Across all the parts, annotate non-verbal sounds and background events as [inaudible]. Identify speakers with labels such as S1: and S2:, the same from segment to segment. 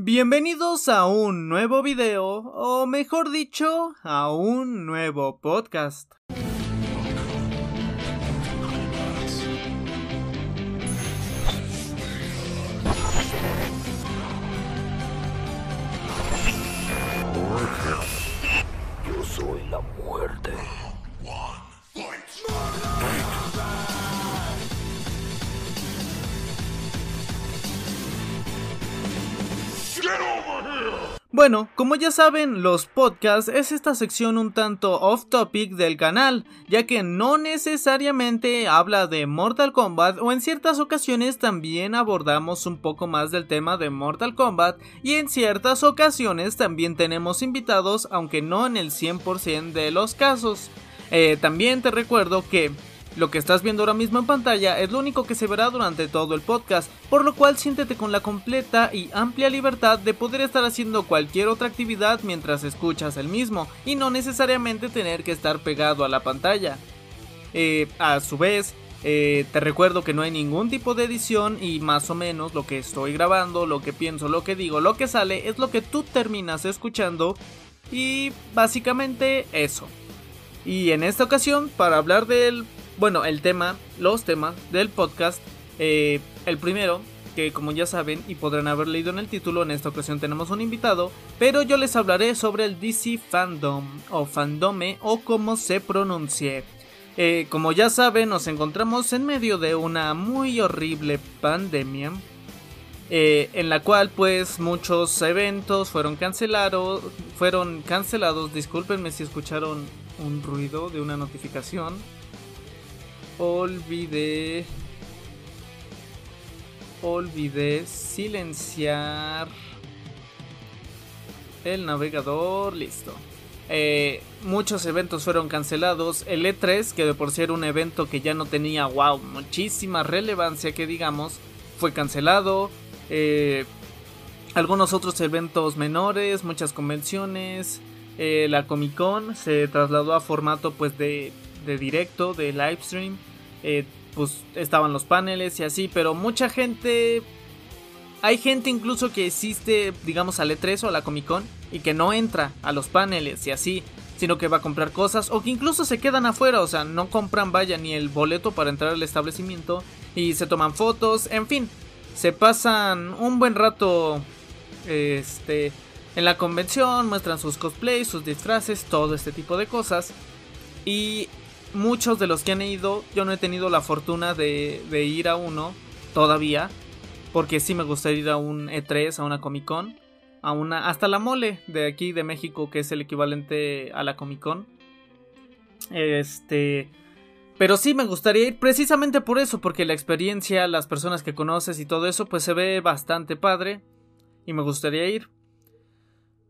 S1: Bienvenidos a un nuevo video, o mejor dicho, a un nuevo podcast.
S2: Yo soy la muerte.
S1: Bueno, como ya saben, los podcasts es esta sección un tanto off topic del canal, ya que no necesariamente habla de Mortal Kombat o en ciertas ocasiones también abordamos un poco más del tema de Mortal Kombat y en ciertas ocasiones también tenemos invitados, aunque no en el 100% de los casos. Eh, también te recuerdo que lo que estás viendo ahora mismo en pantalla es lo único que se verá durante todo el podcast, por lo cual siéntete con la completa y amplia libertad de poder estar haciendo cualquier otra actividad mientras escuchas el mismo, y no necesariamente tener que estar pegado a la pantalla. Eh, a su vez, eh, te recuerdo que no hay ningún tipo de edición y más o menos lo que estoy grabando, lo que pienso, lo que digo, lo que sale es lo que tú terminas escuchando y básicamente eso. Y en esta ocasión, para hablar del bueno, el tema, los temas del podcast. Eh, el primero, que como ya saben y podrán haber leído en el título, en esta ocasión tenemos un invitado, pero yo les hablaré sobre el DC Fandom o Fandome o como se pronuncie. Eh, como ya saben, nos encontramos en medio de una muy horrible pandemia. Eh, en la cual pues muchos eventos fueron cancelados, fueron cancelados, discúlpenme si escucharon un ruido de una notificación olvidé. Olvidé silenciar el navegador. Listo. Eh, muchos eventos fueron cancelados. El E3 que de por sí era un evento que ya no tenía wow muchísima relevancia que digamos fue cancelado. Eh, algunos otros eventos menores muchas convenciones. Eh, la Comic Con se trasladó a formato pues de, de directo de live stream eh, pues estaban los paneles y así, pero mucha gente... Hay gente incluso que existe, digamos, al E3 o a la Comic Con y que no entra a los paneles y así, sino que va a comprar cosas o que incluso se quedan afuera, o sea, no compran, vaya, ni el boleto para entrar al establecimiento y se toman fotos, en fin, se pasan un buen rato este en la convención, muestran sus cosplays, sus disfraces, todo este tipo de cosas. Y muchos de los que han ido, yo no he tenido la fortuna de, ir a uno todavía. Porque sí me gustaría ir a un E3, a una Comic Con. A una, hasta la mole de aquí de México, que es el equivalente a la Comic Con. Este. Pero sí me gustaría ir precisamente por eso, porque la experiencia, las personas que conoces y todo eso, pues se ve bastante padre. Y me gustaría ir.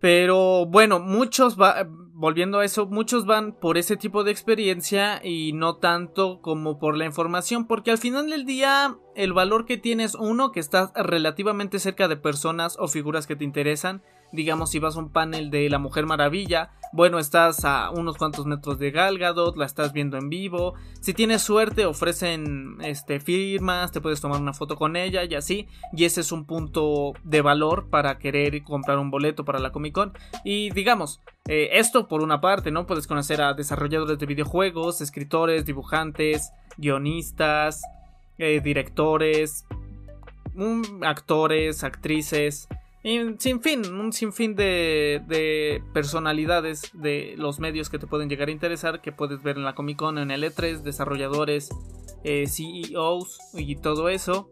S1: Pero bueno, muchos va, volviendo a eso, muchos van por ese tipo de experiencia y no tanto como por la información, porque al final del día el valor que tienes uno que estás relativamente cerca de personas o figuras que te interesan digamos si vas a un panel de la Mujer Maravilla, bueno, estás a unos cuantos metros de Gal Gadot, la estás viendo en vivo, si tienes suerte ofrecen este firmas, te puedes tomar una foto con ella y así, y ese es un punto de valor para querer comprar un boleto para la Comic Con. Y digamos, eh, esto por una parte, ¿no? Puedes conocer a desarrolladores de videojuegos, escritores, dibujantes, guionistas, eh, directores, actores, actrices, sin fin, un sinfín de, de, personalidades de los medios que te pueden llegar a interesar, que puedes ver en la Comic Con, en el E3, desarrolladores, eh, CEOs y todo eso.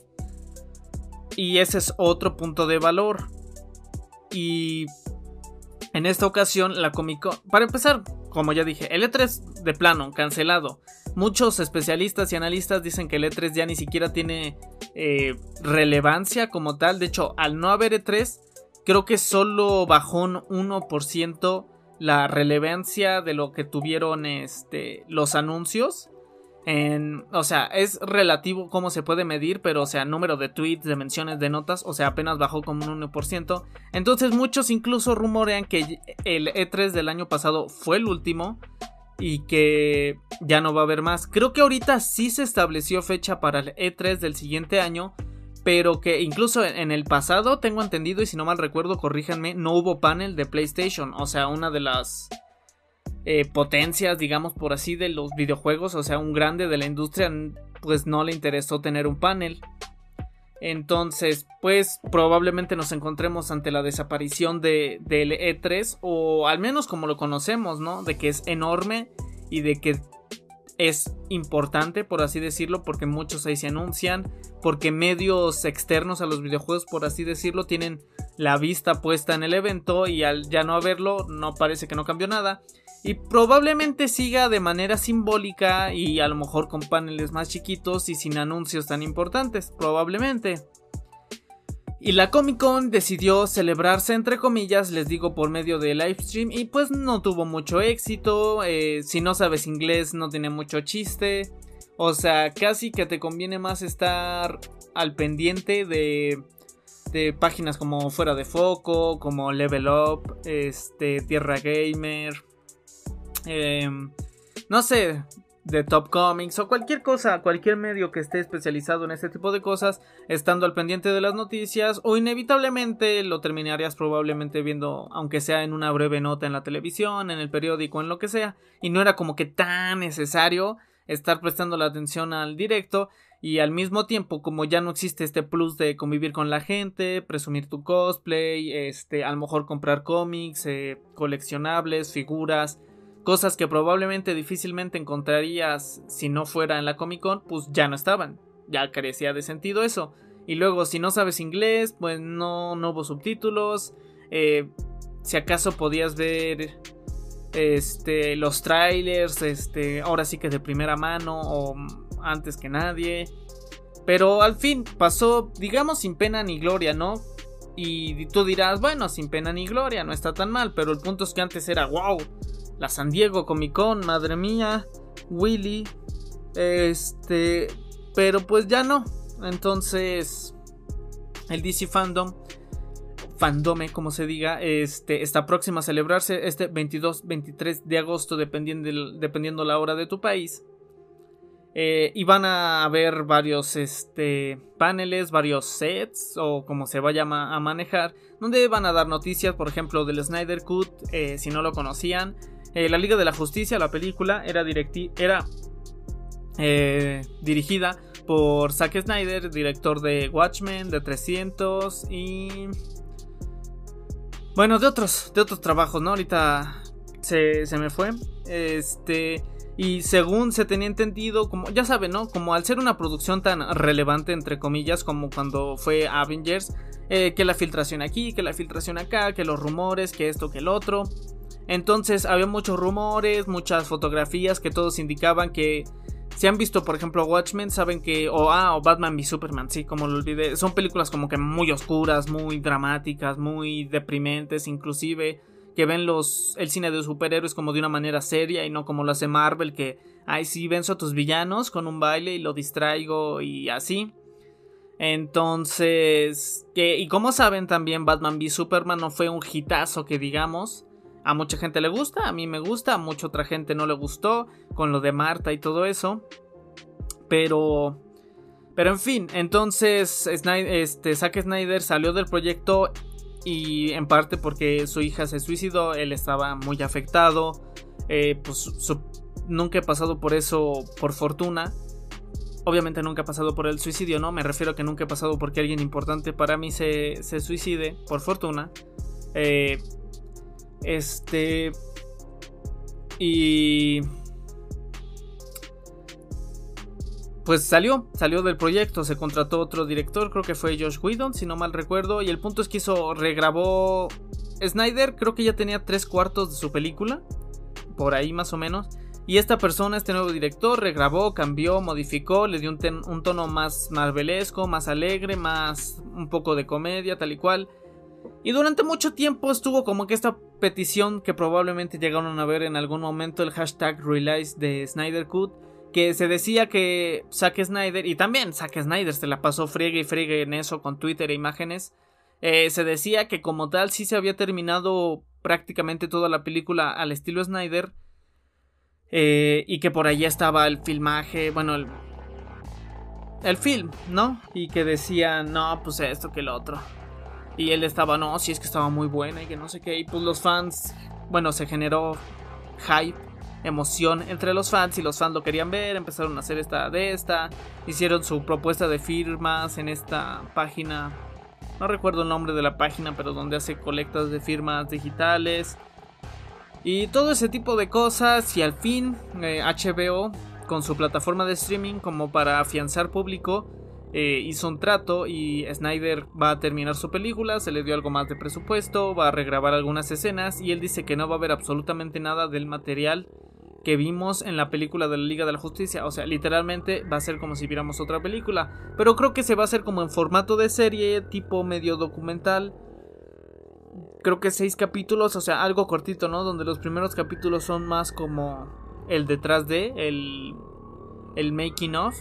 S1: Y ese es otro punto de valor. Y en esta ocasión la Comic Con, para empezar, como ya dije, el E3 de plano, cancelado. Muchos especialistas y analistas dicen que el E3 ya ni siquiera tiene eh, relevancia como tal. De hecho, al no haber E3, creo que solo bajó un 1% la relevancia de lo que tuvieron este, los anuncios. En, o sea, es relativo cómo se puede medir, pero o sea, número de tweets, de menciones, de notas, o sea, apenas bajó como un 1%. Entonces muchos incluso rumorean que el E3 del año pasado fue el último y que ya no va a haber más. Creo que ahorita sí se estableció fecha para el E3 del siguiente año, pero que incluso en el pasado tengo entendido y si no mal recuerdo, corríjanme, no hubo panel de PlayStation, o sea, una de las eh, potencias, digamos por así, de los videojuegos, o sea, un grande de la industria, pues no le interesó tener un panel. Entonces, pues probablemente nos encontremos ante la desaparición de, del E3, o al menos como lo conocemos, ¿no? De que es enorme y de que es importante, por así decirlo, porque muchos ahí se anuncian, porque medios externos a los videojuegos, por así decirlo, tienen la vista puesta en el evento y al ya no haberlo, no parece que no cambió nada. Y probablemente siga de manera simbólica y a lo mejor con paneles más chiquitos y sin anuncios tan importantes, probablemente. Y la Comic Con decidió celebrarse entre comillas, les digo por medio de livestream y pues no tuvo mucho éxito, eh, si no sabes inglés no tiene mucho chiste, o sea, casi que te conviene más estar al pendiente de, de páginas como Fuera de Foco, como Level Up, este, Tierra Gamer, eh, no sé, de Top Comics o cualquier cosa, cualquier medio que esté especializado en este tipo de cosas, estando al pendiente de las noticias o inevitablemente lo terminarías probablemente viendo, aunque sea en una breve nota en la televisión, en el periódico, en lo que sea, y no era como que tan necesario estar prestando la atención al directo y al mismo tiempo como ya no existe este plus de convivir con la gente, presumir tu cosplay, este, a lo mejor comprar cómics, eh, coleccionables, figuras, Cosas que probablemente difícilmente encontrarías si no fuera en la Comic Con, pues ya no estaban. Ya carecía de sentido eso. Y luego, si no sabes inglés, pues no, no hubo subtítulos. Eh, si acaso podías ver este, los trailers, este, ahora sí que de primera mano o antes que nadie. Pero al fin pasó, digamos, sin pena ni gloria, ¿no? Y tú dirás, bueno, sin pena ni gloria, no está tan mal, pero el punto es que antes era, wow, la San Diego Comic Con, madre mía, Willy, este, pero pues ya no. Entonces, el DC Fandom, Fandome, como se diga, este, está próximo a celebrarse este 22-23 de agosto, dependiendo, dependiendo la hora de tu país. Eh, y van a haber varios este, paneles, varios sets o como se vaya a manejar, donde van a dar noticias, por ejemplo, del Snyder Cut, eh, si no lo conocían, eh, la Liga de la Justicia, la película, era, eh, dirigida por Zack Snyder, director de Watchmen, de 300 y... Bueno, de otros, de otros trabajos, ¿no? Ahorita se, se me fue. Este... Y según se tenía entendido, como ya saben, ¿no? Como al ser una producción tan relevante, entre comillas, como cuando fue Avengers, eh, que la filtración aquí, que la filtración acá, que los rumores, que esto, que el otro. Entonces había muchos rumores, muchas fotografías que todos indicaban que si han visto, por ejemplo, Watchmen, saben que. O, ah, o Batman y Superman, sí, como lo olvidé. Son películas como que muy oscuras, muy dramáticas, muy deprimentes, inclusive. Que ven los. el cine de superhéroes como de una manera seria y no como lo hace Marvel, que. Ay, sí, venzo a tus villanos con un baile y lo distraigo y así. Entonces. Que, y como saben, también Batman v Superman no fue un hitazo que digamos. A mucha gente le gusta, a mí me gusta, a mucha otra gente no le gustó con lo de Marta y todo eso. Pero pero en fin, entonces este, Zack Snyder salió del proyecto y en parte porque su hija se suicidó, él estaba muy afectado. Eh, pues nunca he pasado por eso por fortuna. Obviamente nunca he pasado por el suicidio, ¿no? Me refiero a que nunca he pasado porque alguien importante para mí se, se suicide, por fortuna. Eh, este. Y. Pues salió, salió del proyecto, se contrató otro director, creo que fue Josh Whedon, si no mal recuerdo, y el punto es que hizo, regrabó Snyder, creo que ya tenía tres cuartos de su película, por ahí más o menos, y esta persona, este nuevo director, regrabó, cambió, modificó, le dio un, tono más marvelesco, más alegre, más un poco de comedia, tal y cual, y durante mucho tiempo estuvo como que esta petición que probablemente llegaron a ver en algún momento el hashtag release de Snyder Cut. Que se decía que Zack Snyder, y también Zack Snyder se la pasó friegue y friegue en eso con Twitter e imágenes. Eh, se decía que como tal sí se había terminado prácticamente toda la película al estilo Snyder. Eh, y que por allí estaba el filmaje, bueno, el, el film, ¿no? Y que decían, no, pues esto que lo otro. Y él estaba, no, si es que estaba muy buena y que no sé qué. Y pues los fans, bueno, se generó hype, emoción entre los fans y los fans lo querían ver. Empezaron a hacer esta de esta. Hicieron su propuesta de firmas en esta página. No recuerdo el nombre de la página, pero donde hace colectas de firmas digitales. Y todo ese tipo de cosas. Y al fin, HBO, eh, con su plataforma de streaming, como para afianzar público, eh, hizo un trato y Snyder va a terminar su película, se le dio algo más de presupuesto, va a regrabar algunas escenas y él dice que no va a haber absolutamente nada del material que vimos en la película de la Liga de la Justicia. O sea, literalmente va a ser como si viéramos otra película. Pero creo que se va a hacer como en formato de serie, tipo medio documental. Creo que seis capítulos, o sea, algo cortito, ¿no? Donde los primeros capítulos son más como el detrás de, el, el making of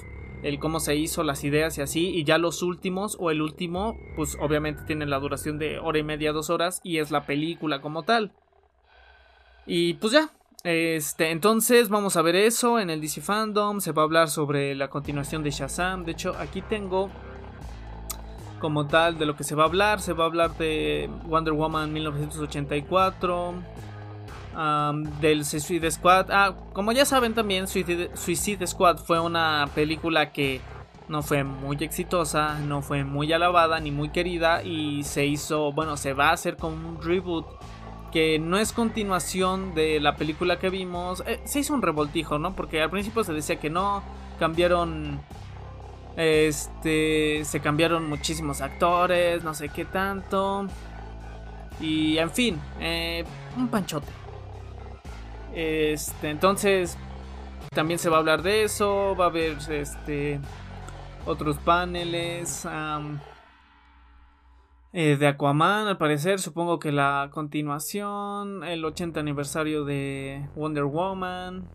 S1: el cómo se hizo, las ideas y así, y ya los últimos o el último, pues obviamente tiene la duración de hora y media, dos horas, y es la película como tal. Y pues ya, este, entonces vamos a ver eso en el DC Fandom, se va a hablar sobre la continuación de Shazam, de hecho aquí tengo como tal de lo que se va a hablar, se va a hablar de Wonder Woman 1984 del Suicide Squad. Ah, como ya saben también, Suicide, Squad fue una película que no fue muy exitosa, no fue muy alabada ni muy querida y se hizo, bueno, se va a hacer como un reboot que no es continuación de la película que vimos. Eh, se hizo un revoltijo, ¿no? Porque al principio se decía que no, cambiaron este se cambiaron muchísimos actores, no sé qué tanto. Y en fin, eh, un panchote. Este, entonces, también se va a hablar de eso. Va a haber este otros paneles. Eh, de Aquaman, al parecer, supongo que la continuación, el 80 aniversario de Wonder Woman,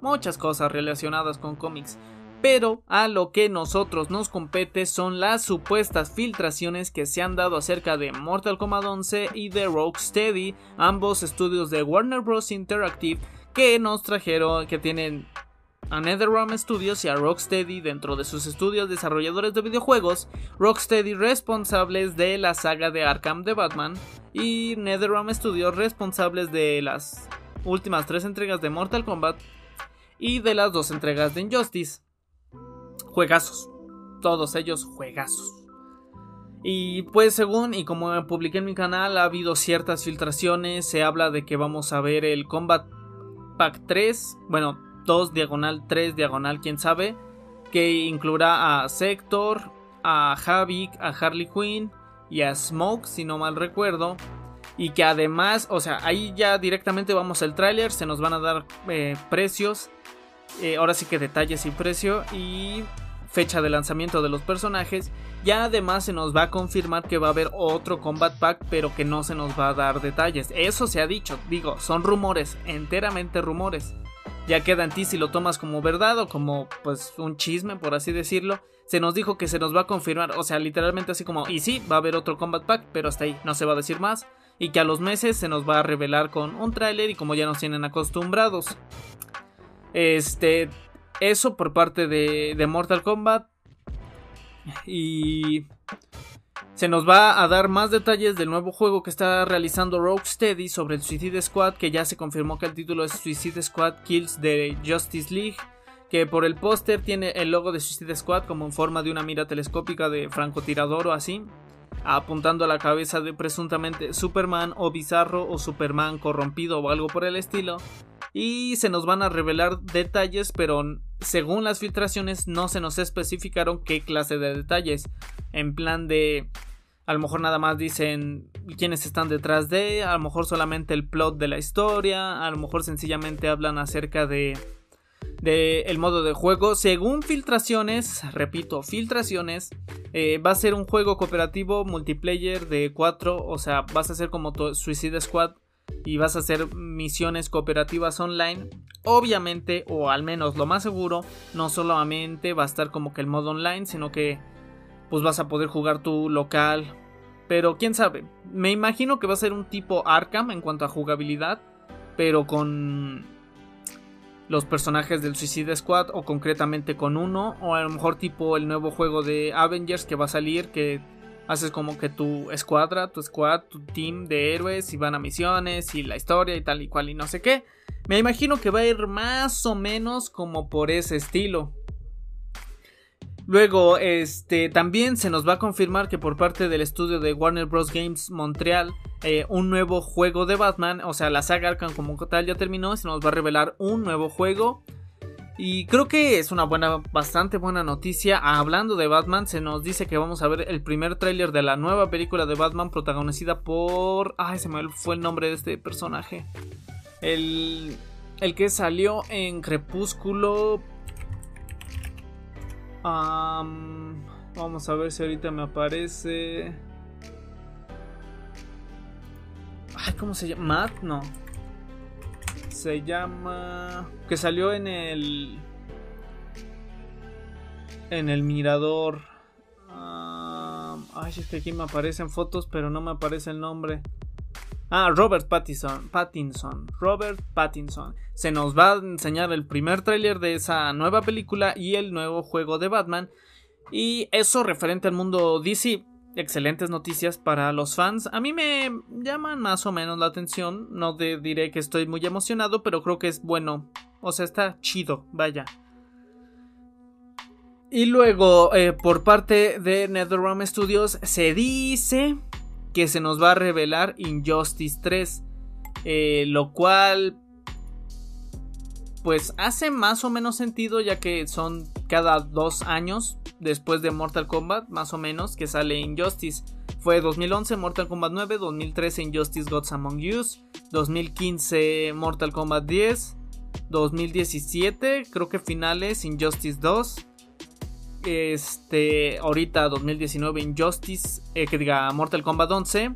S1: muchas cosas relacionadas con cómics. Pero a lo que nosotros nos compete son las supuestas filtraciones que se han dado acerca de Mortal Kombat 11 y de Rocksteady, ambos estudios de Warner Bros. Interactive que nos trajeron, que tienen a NetherRealm Studios y a Rocksteady dentro de sus estudios desarrolladores de videojuegos, Rocksteady responsables de la saga de Arkham de Batman y NetherRealm Studios responsables de las últimas tres entregas de Mortal Kombat y de las dos entregas de Injustice juegazos. Todos ellos juegazos. Y pues según y como publiqué en mi canal ha habido ciertas filtraciones, se habla de que vamos a ver el Combat Pack 3, bueno, 2 diagonal 3 diagonal, quién sabe, que incluirá a Sector, a Havik, a Harley Quinn y a Smoke, si no mal recuerdo. Y que además, o sea, ahí ya directamente vamos al tráiler, se nos van a dar eh, precios, eh, ahora sí que detalles y precio y fecha de lanzamiento de los personajes. Ya además se nos va a confirmar que va a haber otro Combat Pack, pero que no se nos va a dar detalles. Eso se ha dicho, digo, son rumores, enteramente rumores. Ya queda en ti si lo tomas como verdad o como pues un chisme, por así decirlo. Se nos dijo que se nos va a confirmar, o sea, literalmente así como, y sí, va a haber otro Combat Pack, pero hasta ahí no se va a decir más. Y que a los meses se nos va a revelar con un tráiler y como ya nos tienen acostumbrados. Este, eso por parte de, Mortal Kombat. Y se nos va a dar más detalles del nuevo juego que está realizando Rocksteady sobre el Suicide Squad, que ya se confirmó que el título es Suicide Squad Kills de Justice League, que por el póster tiene el logo de Suicide Squad como en forma de una mira telescópica de francotirador o así, apuntando a la cabeza de presuntamente Superman o Bizarro o Superman corrompido o algo por el estilo. Y se nos van a revelar detalles, pero según las filtraciones no se nos especificaron qué clase de detalles. En plan de... A lo mejor nada más dicen quiénes están detrás de, a lo mejor solamente el plot de la historia, a lo mejor sencillamente hablan acerca de de el modo de juego. Según filtraciones, repito, filtraciones, eh, va a ser un juego cooperativo multiplayer de 4, o sea, vas a ser como Suicide Squad y vas a hacer misiones cooperativas online. Obviamente, o al menos lo más seguro, no solamente va a estar como que el modo online, sino que pues vas a poder jugar tu local. Pero quién sabe, me imagino que va a ser un tipo Arkham en cuanto a jugabilidad, pero con los personajes del Suicide Squad o concretamente con uno o a lo mejor tipo el nuevo juego de Avengers que va a salir que haces como que tu escuadra, tu squad, tu team de héroes y van a misiones y la historia y tal y cual y no sé qué. Me imagino que va a ir más o menos como por ese estilo. Luego, este, también se nos va a confirmar que por parte del estudio de Warner Bros. Games Montreal, eh, un nuevo juego de Batman, o sea, la saga Arkham como tal ya terminó, se nos va a revelar un nuevo juego. Y creo que es una buena, bastante buena noticia. Hablando de Batman, se nos dice que vamos a ver el primer tráiler de la nueva película de Batman protagonizada por... Ay, se me fue el nombre de este personaje. El, el que salió en Crepúsculo vamos a ver si ahorita me aparece. Ay, ¿cómo se llama? Matt, no. Se llama. Que salió en el. En el mirador. ay, es que aquí me aparecen fotos, pero no me aparece el nombre. Ah, Robert Pattinson, Pattinson, Robert Pattinson. Se nos va a enseñar el primer tráiler de esa nueva película y el nuevo juego de Batman. Y eso referente al mundo DC. Excelentes noticias para los fans. A mí me llaman más o menos la atención. No diré que estoy muy emocionado, pero creo que es bueno. O sea, está chido, vaya. Y luego, eh, por parte de NetherRealm Studios, se dice que se nos va a revelar Injustice 3. Eh, lo cual pues hace más o menos sentido ya que son cada dos años después de Mortal Kombat, más o menos, que sale Injustice. Fue 2011 Mortal Kombat 9, 2013 Injustice Gods Among Us, 2015 Mortal Kombat 10, 2017 creo que finales Injustice 2, este, ahorita 2019 Injustice, eh, que diga Mortal Kombat 11.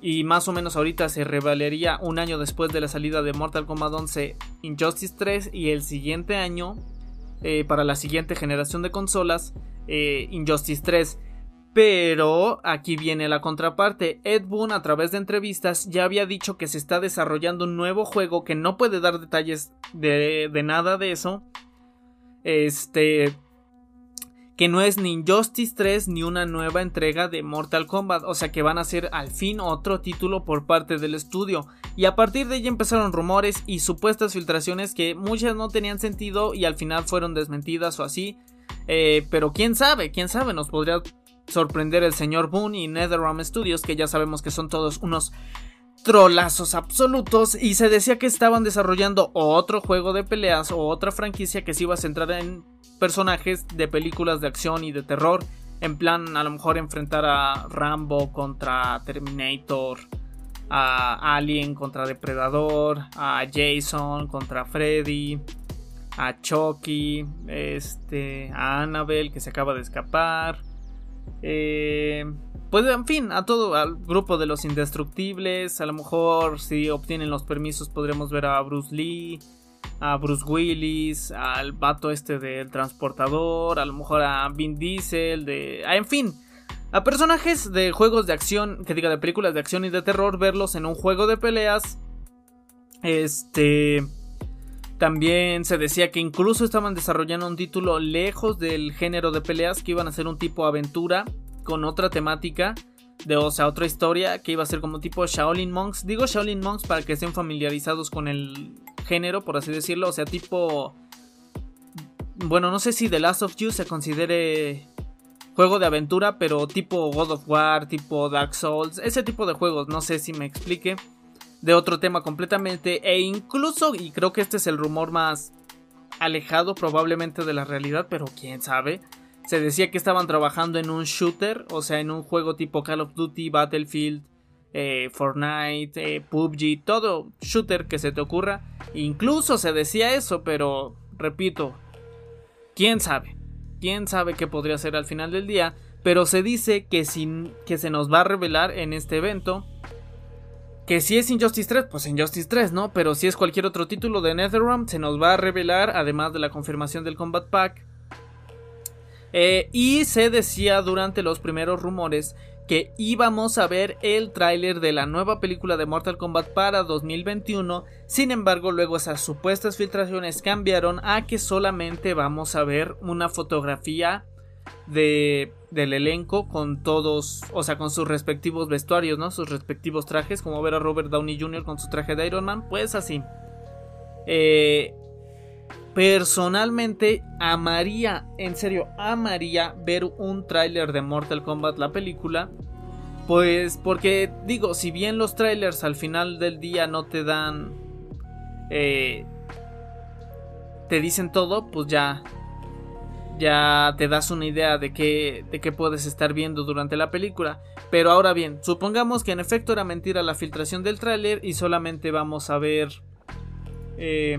S1: Y más o menos ahorita se revelaría un año después de la salida de Mortal Kombat 11 Injustice 3 y el siguiente año, eh, para la siguiente generación de consolas, eh, Injustice 3. Pero aquí viene la contraparte. Ed Boon a través de entrevistas ya había dicho que se está desarrollando un nuevo juego que no puede dar detalles de, de nada de eso. Este, que no es ni Injustice 3 ni una nueva entrega de Mortal Kombat, o sea que van a ser al fin otro título por parte del estudio. Y a partir de ahí empezaron rumores y supuestas filtraciones que muchas no tenían sentido y al final fueron desmentidas o así. Eh, pero quién sabe, quién sabe, nos podría sorprender el señor Boone y NetherRealm Studios, que ya sabemos que son todos unos trolazos absolutos y se decía que estaban desarrollando otro juego de peleas o otra franquicia que se iba a centrar en personajes de películas de acción y de terror. En plan, a lo mejor enfrentar a Rambo contra Terminator, a Alien contra Depredador, a Jason contra Freddy, a Chucky, este, a Annabelle que se acaba de escapar. Eh, pues en fin, a todo, al grupo de los indestructibles. A lo mejor si obtienen los permisos podremos ver a Bruce Lee, a Bruce Willis, al vato este del transportador, a lo mejor a Vin Diesel, de... en fin, a personajes de juegos de acción, que diga de películas de acción y de terror, verlos en un juego de peleas. Este... También se decía que incluso estaban desarrollando un título lejos del género de peleas, que iban a ser un tipo aventura con otra temática, de, o sea, otra historia que iba a ser como tipo Shaolin Monks. Digo Shaolin Monks para que estén familiarizados con el género, por así decirlo, o sea, tipo... Bueno, no sé si The Last of You se considere juego de aventura, pero tipo God of War, tipo Dark Souls, ese tipo de juegos, no sé si me explique. De otro tema completamente, e incluso, y creo que este es el rumor más alejado probablemente de la realidad, pero quién sabe se decía que estaban trabajando en un shooter, o sea, en un juego tipo Call of Duty, Battlefield, eh, Fortnite, eh, PUBG, todo shooter que se te ocurra. Incluso se decía eso, pero repito, quién sabe, quién sabe qué podría ser al final del día. Pero se dice que, sin, que se nos va a revelar en este evento. Que si es Injustice 3, pues Injustice 3, ¿no? Pero si es cualquier otro título de NetherRealm, se nos va a revelar, además de la confirmación del Combat Pack, eh, y se decía durante los primeros rumores que íbamos a ver el tráiler de la nueva película de Mortal Kombat para 2021. Sin embargo, luego esas supuestas filtraciones cambiaron a que solamente vamos a ver una fotografía de, del elenco con todos, o sea, con sus respectivos vestuarios, ¿no? Sus respectivos trajes, como ver a Robert Downey Jr. con su traje de Iron Man, pues así. Eh, personalmente amaría, en serio, amaría ver un tráiler de Mortal Kombat, la película. Pues porque digo, si bien los trailers al final del día no te dan... Eh, te dicen todo, pues ya ya te das una idea de qué, de qué puedes estar viendo durante la película. Pero ahora bien, supongamos que en efecto era mentira la filtración del tráiler y solamente vamos a ver eh,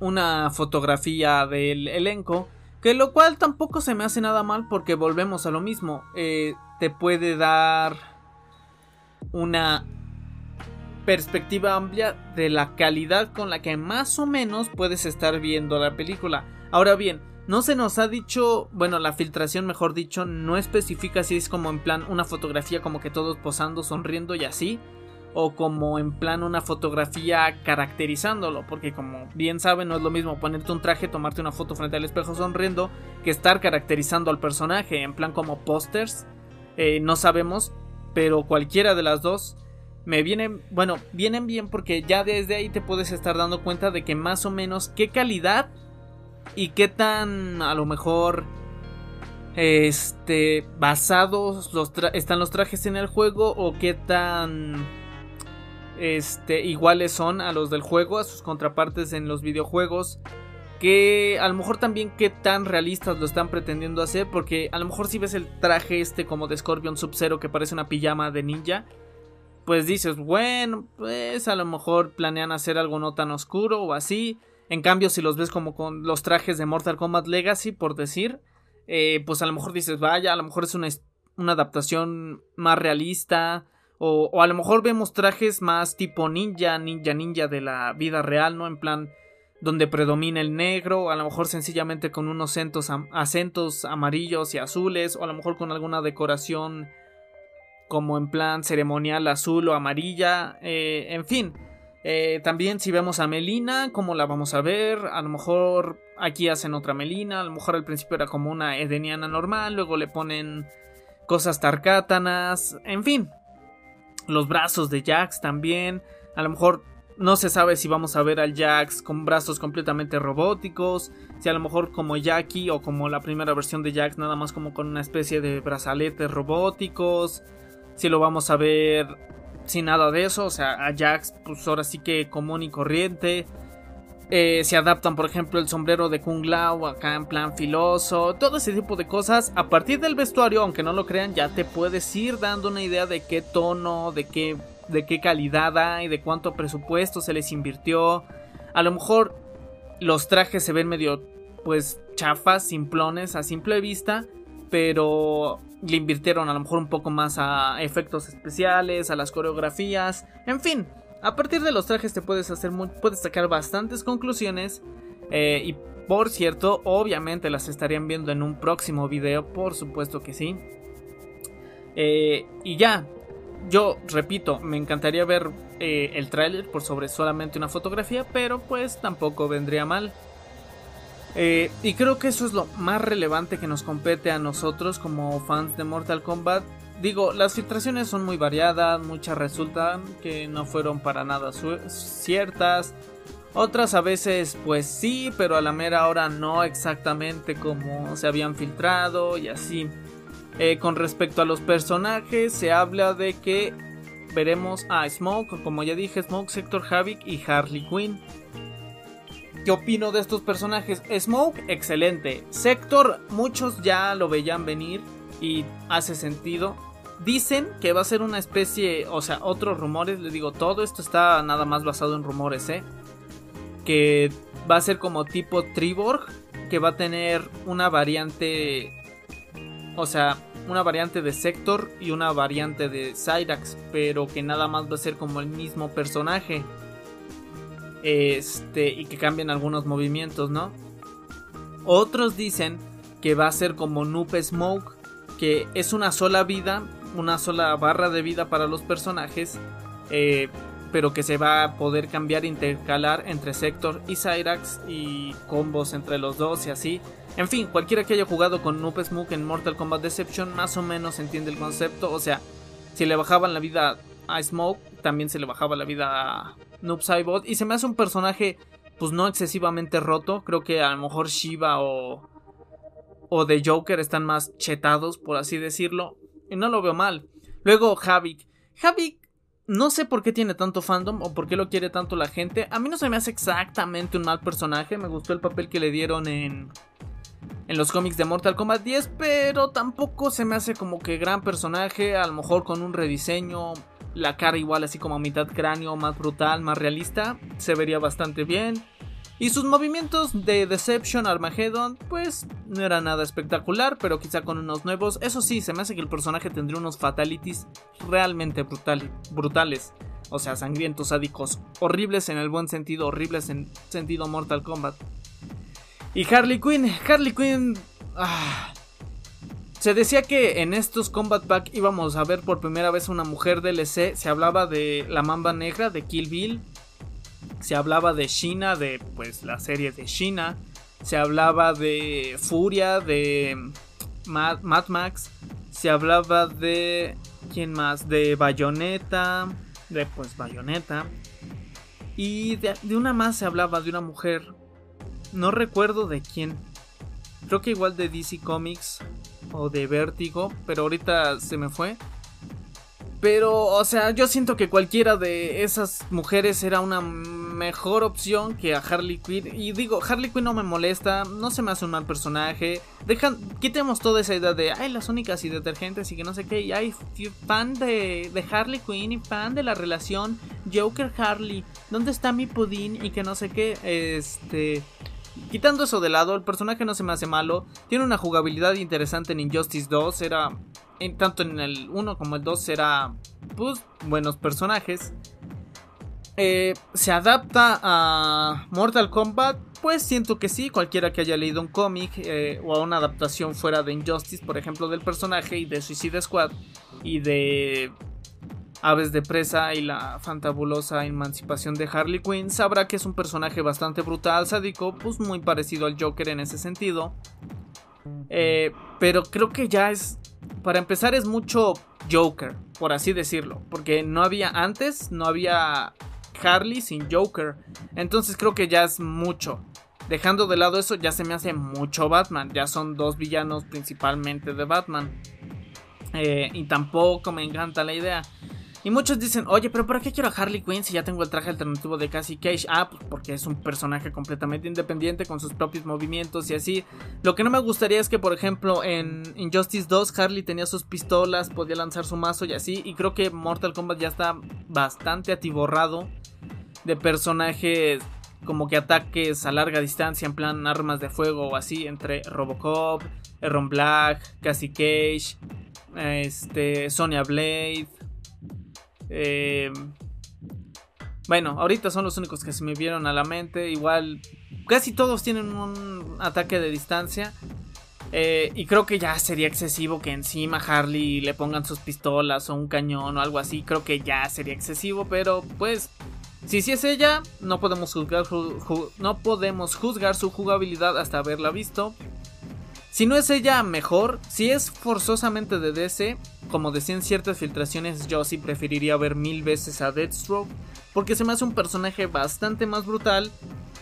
S1: una fotografía del elenco. Que lo cual tampoco se me hace nada mal porque volvemos a lo mismo. Eh, te puede dar una perspectiva amplia de la calidad con la que más o menos puedes estar viendo la película. Ahora bien, no se nos ha dicho, bueno, la filtración mejor dicho, no especifica si es como en plan una fotografía como que todos posando, sonriendo y así, o como en plan una fotografía caracterizándolo, porque como bien saben no es lo mismo ponerte un traje, tomarte una foto frente al espejo sonriendo, que estar caracterizando al personaje, en plan como pósters, eh, no sabemos, pero cualquiera de las dos me vienen, bueno, vienen bien porque ya desde ahí te puedes estar dando cuenta de que más o menos qué calidad y qué tan a lo mejor este basados los están los trajes en el juego o qué tan este iguales son a los del juego a sus contrapartes en los videojuegos que a lo mejor también qué tan realistas lo están pretendiendo hacer porque a lo mejor si ves el traje este como de Scorpion Sub-Zero que parece una pijama de ninja pues dices bueno pues a lo mejor planean hacer algo no tan oscuro o así en cambio, si los ves como con los trajes de Mortal Kombat Legacy, por decir, eh, pues a lo mejor dices, vaya, a lo mejor es una, una adaptación más realista. O, a lo mejor vemos trajes más tipo ninja, ninja, ninja de la vida real, ¿no? En plan, donde predomina el negro, a lo mejor sencillamente con unos acentos, acentos amarillos y azules, o a lo mejor con alguna decoración como en plan ceremonial azul o amarilla, eh, en fin. Eh, también si vemos a Melina, ¿cómo la vamos a ver? A lo mejor aquí hacen otra Melina, a lo mejor al principio era como una edeniana normal, luego le ponen cosas tarkátanas, en fin. Los brazos de Jax también, a lo mejor no se sabe si vamos a ver al Jax con brazos completamente robóticos, si a lo mejor como Jackie o como la primera versión de Jax nada más como con una especie de brazaletes robóticos, si lo vamos a ver sin nada de eso. O sea, a Jax, pues ahora sí que común y corriente. Eh, se adaptan, por ejemplo, el sombrero de Kung Lao acá en plan filoso. Todo ese tipo de cosas. A partir del vestuario, aunque no lo crean, ya te puedes ir dando una idea de qué tono, de qué, de qué calidad hay, de cuánto presupuesto se les invirtió. A lo mejor los trajes se ven medio, pues, chafas, simplones a simple vista. Pero le invirtieron a lo mejor un poco más a efectos especiales, a las coreografías, en fin. A partir de los trajes te puedes hacer puedes sacar bastantes conclusiones eh, y por cierto, obviamente las estarían viendo en un próximo video, por supuesto que sí. Eh, y ya, yo repito, me encantaría ver eh, el tráiler por sobre solamente una fotografía, pero pues tampoco vendría mal. Y creo que eso es lo más relevante que nos compete a nosotros como fans de Mortal Kombat. Digo, las filtraciones son muy variadas, muchas resultan que no fueron para nada ciertas. Otras a veces pues sí, pero a la mera hora no exactamente como se habían filtrado y así. Eh, con respecto a los personajes, se habla de que veremos a Smoke, como ya dije, Smoke, Sector Havoc y Harley Quinn. ¿Qué opino de estos personajes? Smoke, excelente. Sector, muchos ya lo veían venir y hace sentido. Dicen que va a ser una especie, o sea, otros rumores, les digo, todo esto está nada más basado en rumores, ¿eh? Que va a ser como tipo Triborg, que va a tener una variante, o sea, una variante de Sector y una variante de Cyrax, pero que nada más va a ser como el mismo personaje. Este, y que cambien algunos movimientos, ¿no? Otros dicen que va a ser como Noob Smoke, que es una sola vida, una sola barra de vida para los personajes, eh, pero que se va a poder cambiar, intercalar entre Sector y Cyrax y combos entre los dos y así. En fin, cualquiera que haya jugado con Noob Smoke en Mortal Kombat Deception más o menos entiende el concepto. O sea, si le bajaban la vida a Smoke, también se le bajaba la vida a Noob Saibot. Y se me hace un personaje, pues no excesivamente roto. Creo que a lo mejor Shiva o, o The Joker están más chetados, por así decirlo. Y no lo veo mal. Luego Havik. Havik no sé por qué tiene tanto fandom o por qué lo quiere tanto la gente. A mí no se me hace exactamente un mal personaje. Me gustó el papel que le dieron en, en los cómics de Mortal Kombat 10, pero tampoco se me hace como que gran personaje. A lo mejor con un rediseño, la cara igual así como a mitad cráneo, más brutal, más realista, se vería bastante bien. Y sus movimientos de Deception Armageddon, pues no era nada espectacular, pero quizá con unos nuevos. Eso sí, se me hace que el personaje tendría unos fatalities realmente brutales. O sea, sangrientos, sádicos, horribles en el buen sentido, horribles en sentido Mortal Kombat. Y Harley Quinn, Harley Quinn... Ah, se decía que en estos Combat Pack íbamos a ver por primera vez una mujer DLC. Se hablaba de la mamba negra de Kill Bill, se hablaba de China, de pues la serie de China, se hablaba de Furia, de Mad, Max, se hablaba de quién más, de Bayonetta, de pues Bayonetta. Y de, de una más se hablaba de una mujer, no recuerdo de quién, creo que igual de DC Comics o de Vértigo, pero ahorita se me fue. Pero, o sea, yo siento que cualquiera de esas mujeres era una mejor opción que a Harley Quinn. Y digo, Harley Quinn no me molesta, no se me hace un mal personaje. Dejan, quitemos toda esa idea de, ay, las únicas y detergentes y que no sé qué. Y hay fan de, de Harley Quinn y fan de la relación Joker-Harley. ¿Dónde está mi pudín? Y que no sé qué. Este. Quitando eso de lado, el personaje no se me hace malo. Tiene una jugabilidad interesante en Injustice 2. Era. En, tanto en el 1 como el 2 era. Pues buenos personajes. Eh, ¿Se adapta a Mortal Kombat? Pues siento que sí, cualquiera que haya leído un cómic eh, o a una adaptación fuera de Injustice, por ejemplo, del personaje y de Suicide Squad y de Aves de Presa y la fantabulosa emancipación de Harley Quinn, sabrá que es un personaje bastante brutal, sádico, pues muy parecido al Joker en ese sentido. Eh, pero creo que ya es, para empezar, es mucho Joker, por así decirlo, porque no había antes, no había Harley sin Joker. Entonces creo que ya es mucho. Dejando de lado eso, ya se me hace mucho Batman. Ya son dos villanos principalmente de Batman. Eh, y tampoco me encanta la idea. Y muchos dicen, oye, pero ¿para qué quiero a Harley Quinn si ya tengo el traje alternativo de Cassie Cage? Ah, pues porque es un personaje completamente independiente con sus propios movimientos y así. Lo que no me gustaría es que, por ejemplo, en Injustice 2 Harley tenía sus pistolas, podía lanzar su mazo y así. Y creo que Mortal Kombat ya está bastante atiborrado de personajes como que ataques a larga distancia en plan armas de fuego o así entre Robocop, Erron Black, Cassie Cage, este, Sonya Blade. Eh, bueno, ahorita son los únicos que se me vieron a la mente. Igual, casi todos tienen un ataque de distancia. Eh, y creo que ya sería excesivo que encima Harley le pongan sus pistolas o un cañón o algo así. Creo que ya sería excesivo, pero pues si sí es ella, no podemos juzgar, no podemos juzgar su jugabilidad hasta haberla visto. Si no es ella, mejor. Si es forzosamente de DC, como decían ciertas filtraciones, yo sí preferiría ver mil veces a Deathstroke. Porque se me hace un personaje bastante más brutal.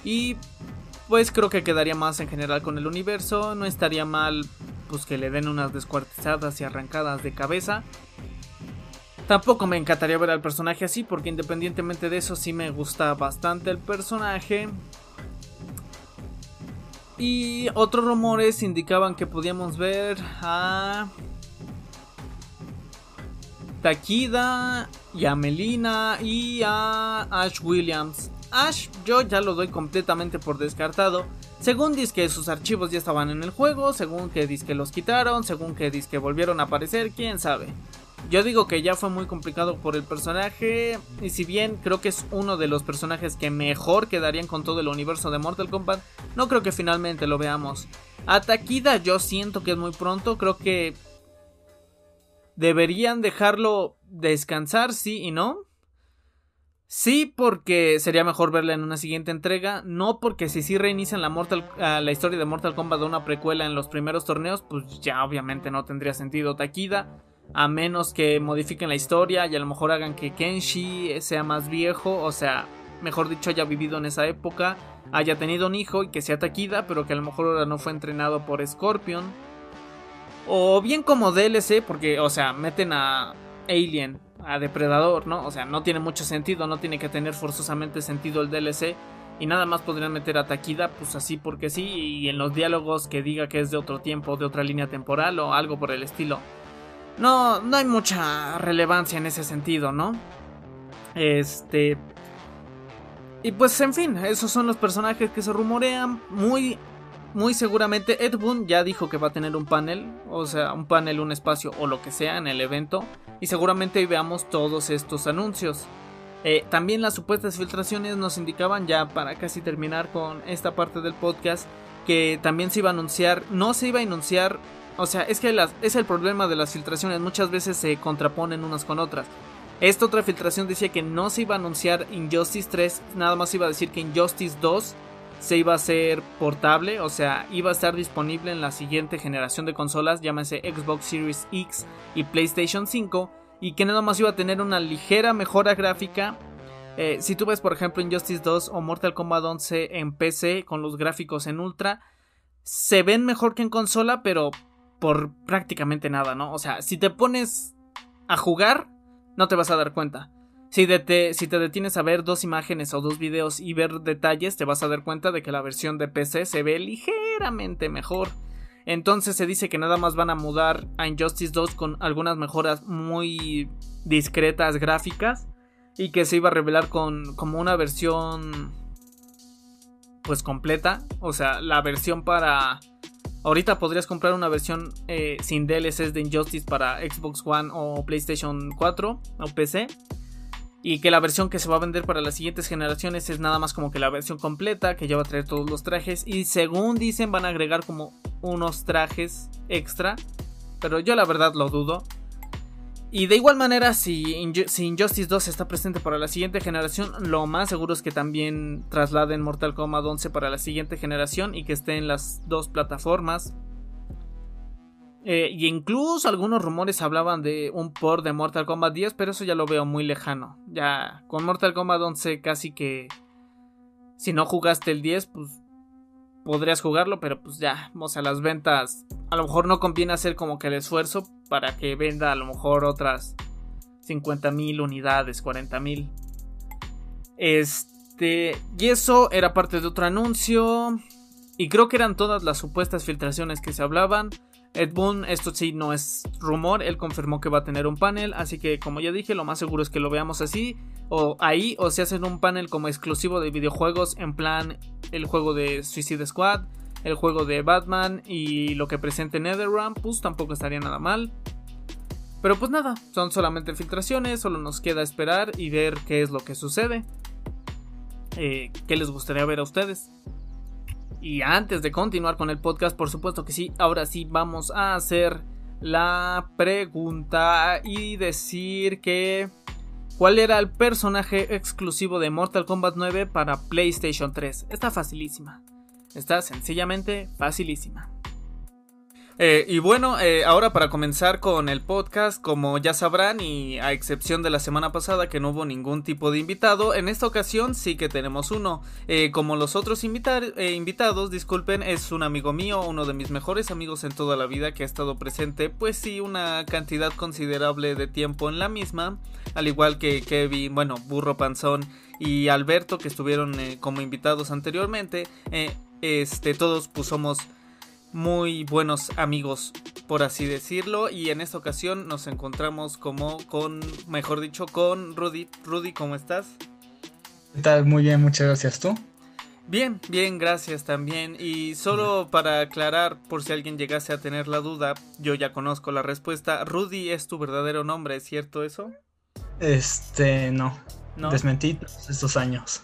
S1: Y pues creo que quedaría más en general con el universo. No estaría mal pues que le den unas descuartizadas y arrancadas de cabeza. Tampoco me encantaría ver al personaje así, porque independientemente de eso sí me gusta bastante el personaje. Y otros rumores indicaban que podíamos ver a Takida y a Melina y a Ash Williams. Ash yo ya lo doy completamente por descartado. Según que sus archivos ya estaban en el juego, según que que los quitaron, según que que volvieron a aparecer, quién sabe. Yo digo que ya fue muy complicado por el personaje. Y si bien creo que es uno de los personajes que mejor quedarían con todo el universo de Mortal Kombat, no creo que finalmente lo veamos. A yo siento que es muy pronto. Creo que deberían dejarlo descansar, sí y no. Sí, porque sería mejor verla en una siguiente entrega. No porque si sí reinician la, Mortal, la historia de Mortal Kombat de una precuela en los primeros torneos, pues ya obviamente no tendría sentido Takida. A menos que modifiquen la historia y a lo mejor hagan que Kenshi sea más viejo. O sea, mejor dicho, haya vivido en esa época. Haya tenido un hijo y que sea Takida, pero que a lo mejor ahora no fue entrenado por Scorpion. O bien como DLC, porque, o sea, meten a Alien a Depredador, ¿no? O sea, no tiene mucho sentido, no tiene que tener forzosamente sentido el DLC. Y nada más podrían meter a Takida, pues así porque sí, y en los diálogos que diga que es de otro tiempo, de otra línea temporal o algo por el estilo. No, no hay mucha relevancia en ese sentido, ¿no? Este. Y pues en fin, esos son los personajes que se rumorean. Muy, muy seguramente Ed Boon ya dijo que va a tener un panel, o sea, un panel, un espacio o lo que sea en el evento y seguramente veamos todos estos anuncios. Eh, también las supuestas filtraciones nos indicaban ya para casi terminar con esta parte del podcast que también se iba a anunciar, no se iba a anunciar, o sea, es que es el problema de las filtraciones, muchas veces se contraponen unas con otras. Esta otra filtración decía que no se iba a anunciar Injustice 3, nada más iba a decir que Injustice 2 se iba a hacer portable, o sea, iba a estar disponible en la siguiente generación de consolas, llámese Xbox Series X y PlayStation 5, y que nada más iba a tener una ligera mejora gráfica. Eh, si tú ves, por ejemplo, Injustice 2 o Mortal Kombat 11 en PC con los gráficos en ultra, se ven mejor que en consola, pero por prácticamente nada, ¿no? O sea, si te pones a jugar, no te vas a dar cuenta. Si, si, te detienes a ver dos imágenes o dos videos y ver detalles, te vas a dar cuenta de que la versión de PC se ve ligeramente mejor. Entonces se dice que nada más van a mudar a Injustice 2 con algunas mejoras muy discretas gráficas y que se iba a revelar con como una versión pues completa, o sea, la versión para ahorita podrías comprar una versión eh, sin DLCs de Injustice para Xbox One o PlayStation 4 o PC y que la versión que se va a vender para las siguientes generaciones es nada más como que la versión completa, que ya va a traer todos los trajes. Y según dicen van a agregar como unos trajes extra, pero yo la verdad lo dudo. Y de igual manera, si, Injustice 2 está presente para la siguiente generación, lo más seguro es que también trasladen Mortal Kombat 11 para la siguiente generación y que esté en las dos plataformas. Eh, y incluso algunos rumores hablaban de un port de Mortal Kombat 10, pero eso ya lo veo muy lejano. Ya con Mortal Kombat 11 casi que si no jugaste el 10, pues podrías jugarlo, pero pues ya, o sea, las ventas a lo mejor no conviene hacer como que el esfuerzo para que venda a lo mejor otras 50 mil unidades, 40 mil. Este, y eso era parte de otro anuncio. Y creo que eran todas las supuestas filtraciones que se hablaban. Ed Boon, esto sí no es rumor, él confirmó que va a tener un panel, así que como ya dije, lo más seguro es que lo veamos así, o ahí, o se hacen un panel como exclusivo de videojuegos, en plan el juego de Suicide Squad, el juego de Batman y lo que presente NetherRealm, pues tampoco estaría nada mal. Pero pues nada, son solamente filtraciones, solo nos queda esperar y ver qué es lo que sucede. Eh, ¿Qué les gustaría ver a ustedes? Y antes de continuar con el podcast, por supuesto que sí, ahora sí vamos a hacer la pregunta y decir que ¿cuál era el personaje exclusivo de Mortal Kombat 9 para PlayStation 3? Está facilísima. Está sencillamente facilísima. Eh, y bueno, eh, ahora para comenzar con el podcast, como ya sabrán, y a excepción de la semana pasada que no hubo ningún tipo de invitado, en esta ocasión sí que tenemos uno. Eh, como los otros invitados, disculpen, es un amigo mío, uno de mis mejores amigos en toda la vida que ha estado presente, pues sí, una cantidad considerable de tiempo en la misma, al igual que Kevin, bueno, Burro Panzón y Alberto que estuvieron como invitados anteriormente. este, todos pues muy buenos amigos, por así decirlo. Y en esta ocasión nos encontramos como con, mejor dicho, con Rudy. Rudy, ¿cómo estás?
S3: ¿Qué tal? Muy bien, muchas gracias. ¿Tú?
S1: Bien, bien, gracias también. Y solo para aclarar, por si alguien llegase a tener la duda, yo ya conozco la respuesta. Rudy es tu verdadero nombre, ¿es cierto eso?
S3: Este, no. ¿No? Desmentí estos años.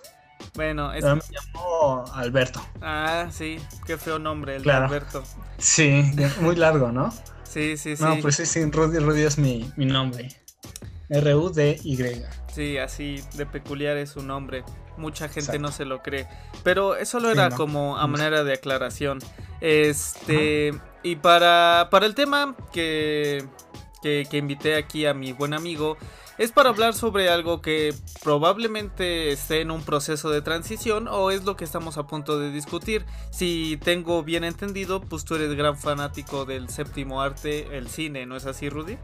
S1: Bueno,
S3: es... me llamo Alberto.
S1: Ah, sí, qué feo nombre el de Alberto.
S3: Sí, muy largo, ¿no?
S1: Sí, sí, sí.
S3: No, pues sí, sí, Rudy, Rudy es mi, mi nombre. R-U-D-Y.
S1: Sí, así de peculiar es su nombre. Mucha gente no se lo cree. Pero eso lo era como a manera de aclaración. Este. Y para, para el tema que, que, que invité aquí a mi buen amigo es para hablar sobre algo que probablemente esté en un proceso de transición o es lo que estamos a punto de discutir. Si tengo bien entendido, pues tú eres gran fanático del séptimo arte, el cine, ¿no es así, Rudy?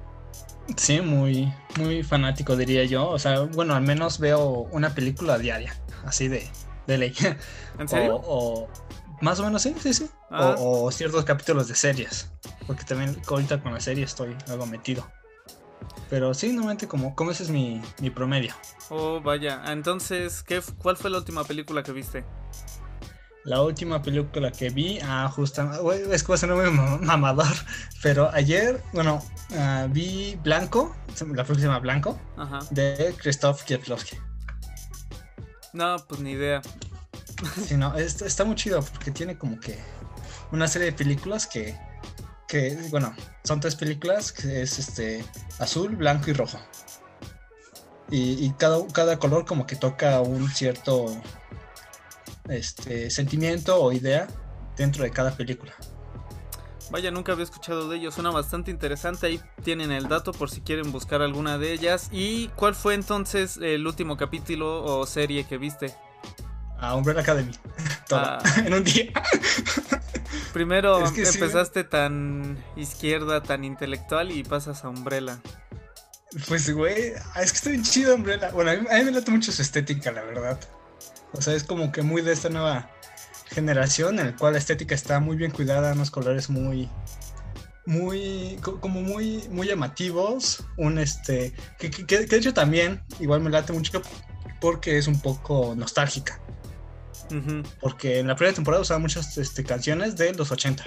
S3: Sí, muy, muy fanático diría yo. O sea, bueno, al menos veo una película diaria, así de, de ley. [laughs]
S1: ¿En serio?
S3: O, más o menos sí, sí, sí.
S1: Ah.
S3: O, o, ciertos capítulos de series. Porque también ahorita con la serie estoy algo metido. Pero sí, normalmente como, como ese es mi, mi promedio.
S1: Oh, vaya. Entonces, ¿qué, ¿cuál fue la última película que viste?
S3: La última película que vi, ah, justamente, es que va a ser muy [laughs] mamador, pero ayer, bueno, uh, vi Blanco, la próxima Blanco,
S1: Ajá.
S3: de Krzysztof Kieplowski.
S1: No, pues ni idea.
S3: Sí, no, está, está muy chido porque tiene como que una serie de películas que que, bueno, son tres películas, que es este azul, blanco y rojo. Y, y, cada, cada color como que toca un cierto este, sentimiento o idea dentro de cada película.
S1: Vaya, nunca había escuchado de ellos, suena bastante interesante, ahí tienen el dato por si quieren buscar alguna de ellas. ¿Y cuál fue entonces el último capítulo o serie que viste?
S3: A Umbrella Academy, [laughs] Toda, ah. [laughs] en un día.
S1: Primero es que empezaste sí, tan izquierda, tan intelectual y pasas a Umbrella.
S3: Pues, güey, es que está bien chido Umbrella. Bueno, a mí, a mí me late mucho su estética, la verdad. O sea, es como que muy de esta nueva generación en la cual la estética está muy bien cuidada, unos colores muy muy como muy muy llamativos, un este que, que, que de hecho también igual me late mucho porque es un poco nostálgica. Uh -huh. Porque en la primera temporada usaba muchas este, canciones de los 80.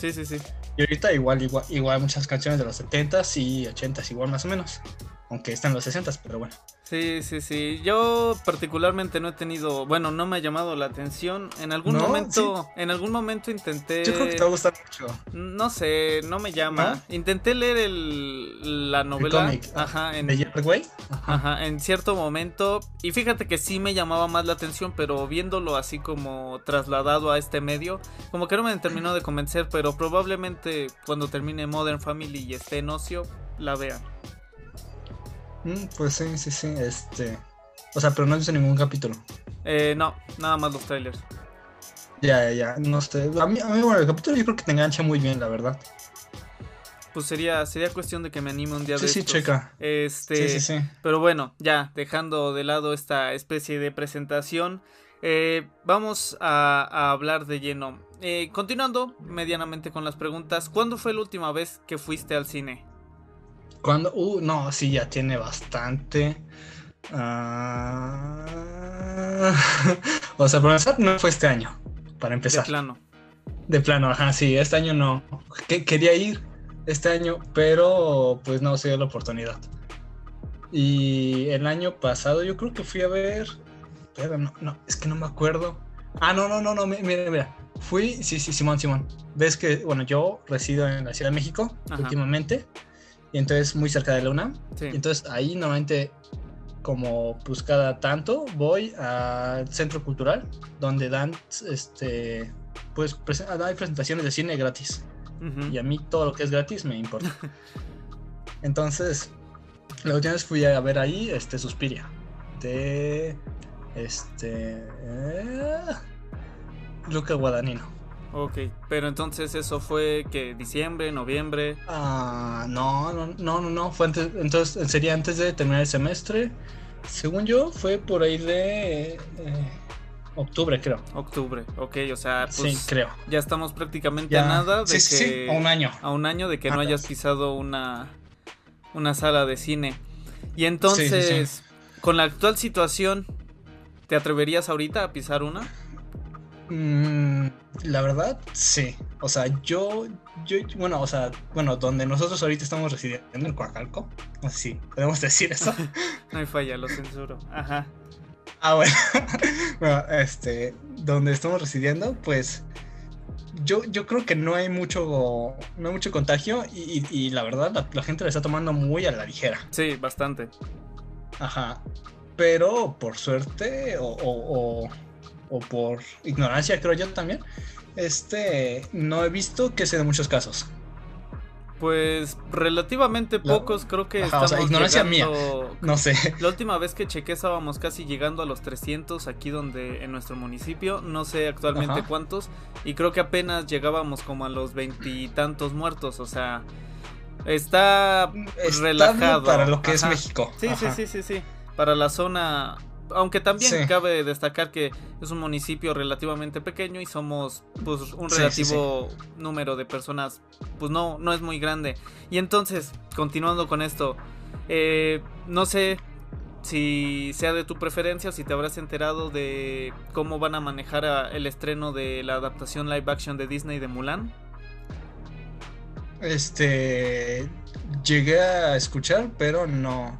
S1: Sí, sí, sí.
S3: Y ahorita igual, igual, igual muchas canciones de los 70s y 80s, igual más o menos. Aunque están los 60s, pero bueno.
S1: Sí, sí, sí. Yo particularmente no he tenido, bueno, no me ha llamado la atención. En algún ¿No? momento, ¿Sí? en algún momento intenté.
S3: Yo creo que te va a gustar mucho.
S1: No sé, no me llama. ¿No? Intenté leer el, la novela.
S3: El
S1: ajá, en,
S3: ¿De?
S1: Ajá. ajá, en cierto momento. Y fíjate que sí me llamaba más la atención, pero viéndolo así como trasladado a este medio, como que no me terminó de convencer. Pero probablemente cuando termine Modern Family y esté en ocio, la vean.
S3: Mm, pues sí, sí, sí, este... O sea, pero no he visto ningún capítulo.
S1: Eh, no, nada más los trailers.
S3: Ya, ya, no sé. A mí, a mí, bueno, el capítulo yo creo que te engancha muy bien, la verdad.
S1: Pues sería, sería cuestión de que me anime un día
S3: sí,
S1: de
S3: Sí,
S1: estos.
S3: checa.
S1: Este,
S3: sí, sí, sí.
S1: Pero bueno, ya, dejando de lado esta especie de presentación, eh, vamos a, a, hablar de lleno. Eh, continuando medianamente con las preguntas, ¿cuándo fue la última vez que fuiste al cine?
S3: Cuando, uh, no, sí, ya tiene bastante. Uh... [laughs] o sea, por empezar, no fue este año, para empezar.
S1: De plano.
S3: De plano, ajá, sí, este año no. Que quería ir este año, pero pues no se dio la oportunidad. Y el año pasado yo creo que fui a ver. Pero no, no, es que no me acuerdo. Ah, no, no, no, no, mira, mira. Fui, sí, sí, Simón, Simón. Ves que, bueno, yo resido en la Ciudad de México ajá. últimamente y entonces muy cerca de la UNAM.
S1: Sí.
S3: Y entonces ahí normalmente como pues cada tanto voy al centro cultural donde dan este pues hay presentaciones de cine gratis. Uh -huh. Y a mí todo lo que es gratis me importa. [laughs] entonces la última vez fui a ver ahí este Suspiria de este eh, Luca Guadagnino.
S1: Ok, pero entonces eso fue que diciembre, noviembre.
S3: Ah, no, no, no, no, no, fue antes, entonces sería antes de terminar el semestre. Según yo, fue por ahí de eh, octubre, creo.
S1: Octubre, ok, o sea, pues
S3: sí, creo.
S1: Ya estamos prácticamente ya. a nada de
S3: sí,
S1: que
S3: sí, a un año.
S1: A un año de que no hayas pisado una una sala de cine. Y entonces, con la actual situación, ¿te atreverías ahorita a pisar una?
S3: Mm, la verdad, sí. O sea, yo, yo, bueno, o sea, bueno, donde nosotros ahorita estamos residiendo en Coacalco, si podemos decir eso. [laughs]
S1: no hay falla, lo censuro. Ajá.
S3: Ah, bueno. [laughs] bueno, este, donde estamos residiendo, pues, yo, yo creo que no hay mucho, no hay mucho contagio y, y- y la verdad la, la gente la está tomando muy a la ligera.
S1: Sí, bastante.
S3: Ajá. Pero por suerte o, o- o- o por ignorancia, creo yo también, este, no he visto que se den muchos casos.
S1: Pues relativamente
S3: La-
S1: pocos, creo que
S3: Ajá, o sea, ignorancia
S1: llegando- [laughs]
S3: No sé.
S1: La última vez que chequé estábamos casi llegando a los 300 aquí donde en nuestro municipio, no sé actualmente
S3: Ajá.
S1: cuántos y creo que apenas llegábamos como a los veintitantos muertos, o sea, está relajado
S3: para lo que es. México.
S1: Sí, sí, sí, sí, sí, para la zona aunque también
S3: Sí.
S1: cabe destacar que es un municipio relativamente pequeño y somos pues un
S3: Sí, sí,
S1: relativo número de personas pues no no es muy grande. Y entonces continuando con esto eh, no sé si sea de tu preferencia si te habrás enterado de cómo van a manejar a- el estreno de la adaptación live action de Disney de Mulan.
S3: Este, llegué a escuchar, pero no,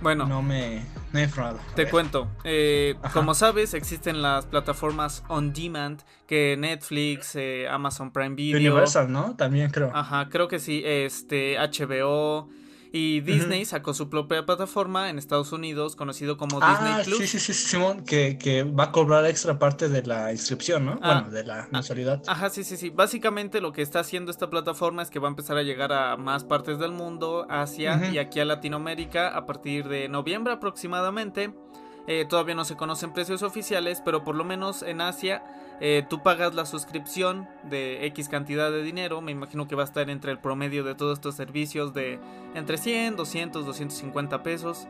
S1: bueno
S3: no me, no he
S1: Te cuento, eh, como sabes existen las plataformas on demand que Netflix, eh, Amazon Prime Video,
S3: Universal, ¿no? También creo.
S1: ajá, creo que sí, este HBO y Disney sacó su propia plataforma en Estados Unidos conocido como
S3: ah,
S1: Disney Plus.
S3: sí, sí, sí, Simón, que, que va a cobrar extra parte de la inscripción, ¿no?
S1: Ah.
S3: bueno, de la mensualidad.
S1: Ajá, sí, sí, sí. Básicamente lo que está haciendo esta plataforma es que va a empezar a llegar a más partes del mundo, Asia y aquí a Latinoamérica a partir de noviembre aproximadamente. Eh, todavía no se conocen precios oficiales, pero por lo menos en Asia eh, tú pagas la suscripción de X cantidad de dinero. Me imagino que va a estar entre el promedio de todos estos servicios de entre 100, 200, 250 pesos.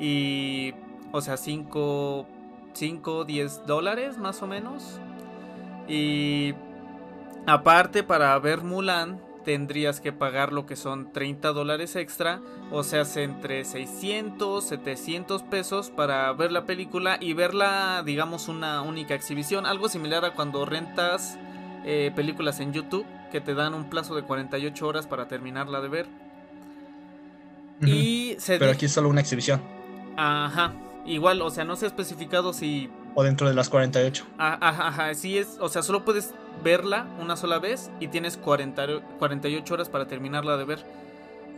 S1: Y, o sea, 5, 5 10 dólares más o menos. Y aparte para ver Mulan tendrías que pagar lo que son 30 dólares extra, o sea, entre 600, 700 pesos para ver la película y verla, digamos, una única exhibición, algo similar a cuando rentas eh, películas en YouTube, que te dan un plazo de 48 horas para terminarla de ver. Y se
S3: Pero aquí es solo una exhibición.
S1: Ajá, igual, o sea, no se ha especificado si
S3: O dentro de las 48.
S1: Ah, Ajá, ajá, sí es, o sea, solo puedes verla una sola vez y tienes 40, 48 horas para terminarla de ver.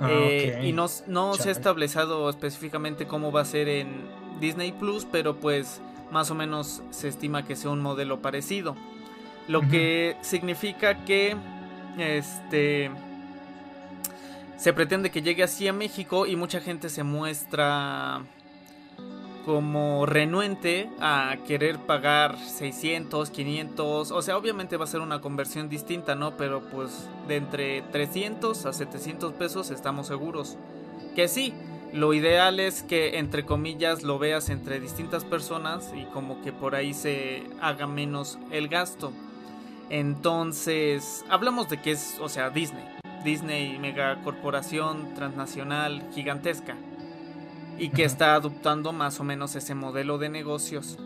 S3: Ah,
S1: Eh. Y no, no se ha establecido específicamente cómo va a ser en Disney Plus, pero pues más o menos se estima que sea un modelo parecido. Lo que significa que este se pretende que llegue así a México y mucha gente se muestra como renuente a querer pagar 600, 500, o sea, obviamente va a ser una conversión distinta, ¿no? Pero pues de entre 300 a 700 pesos estamos seguros. Que sí, lo ideal es que entre comillas lo veas entre distintas personas y como que por ahí se haga menos el gasto. Entonces, hablamos de que es, o sea, Disney. Disney, megacorporación transnacional gigantesca. Y que está adoptando más o menos ese modelo de negocios.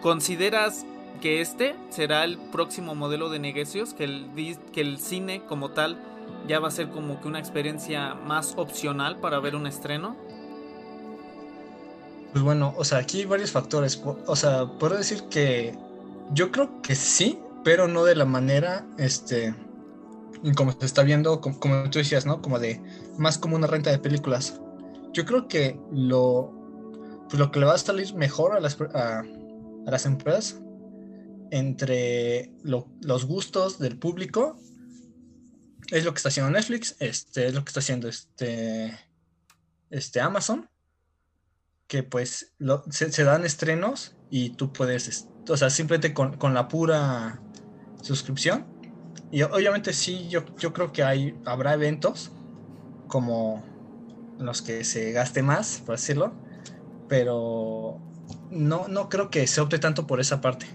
S1: ¿Consideras que este será el próximo modelo de negocios? Que el, que el cine como tal ya va a ser como que una experiencia más opcional para ver un estreno?
S3: Pues bueno, o sea, aquí hay varios factores. O sea, puedo decir que yo creo que sí, pero no de la manera, este, como se está viendo, como, como tú decías, ¿no? Como de, más como una renta de películas. Yo creo que lo, pues lo que le va a salir mejor a las, a, las empresas entre lo- los gustos del público es lo que está haciendo Netflix, este, es lo que está haciendo este, este Amazon que pues se, dan estrenos y tú puedes, es- o sea, simplemente con, con la pura suscripción. Y obviamente sí, yo, yo creo que hay, habrá eventos como los que se gaste más, por decirlo, pero no, no creo que se opte tanto por esa parte.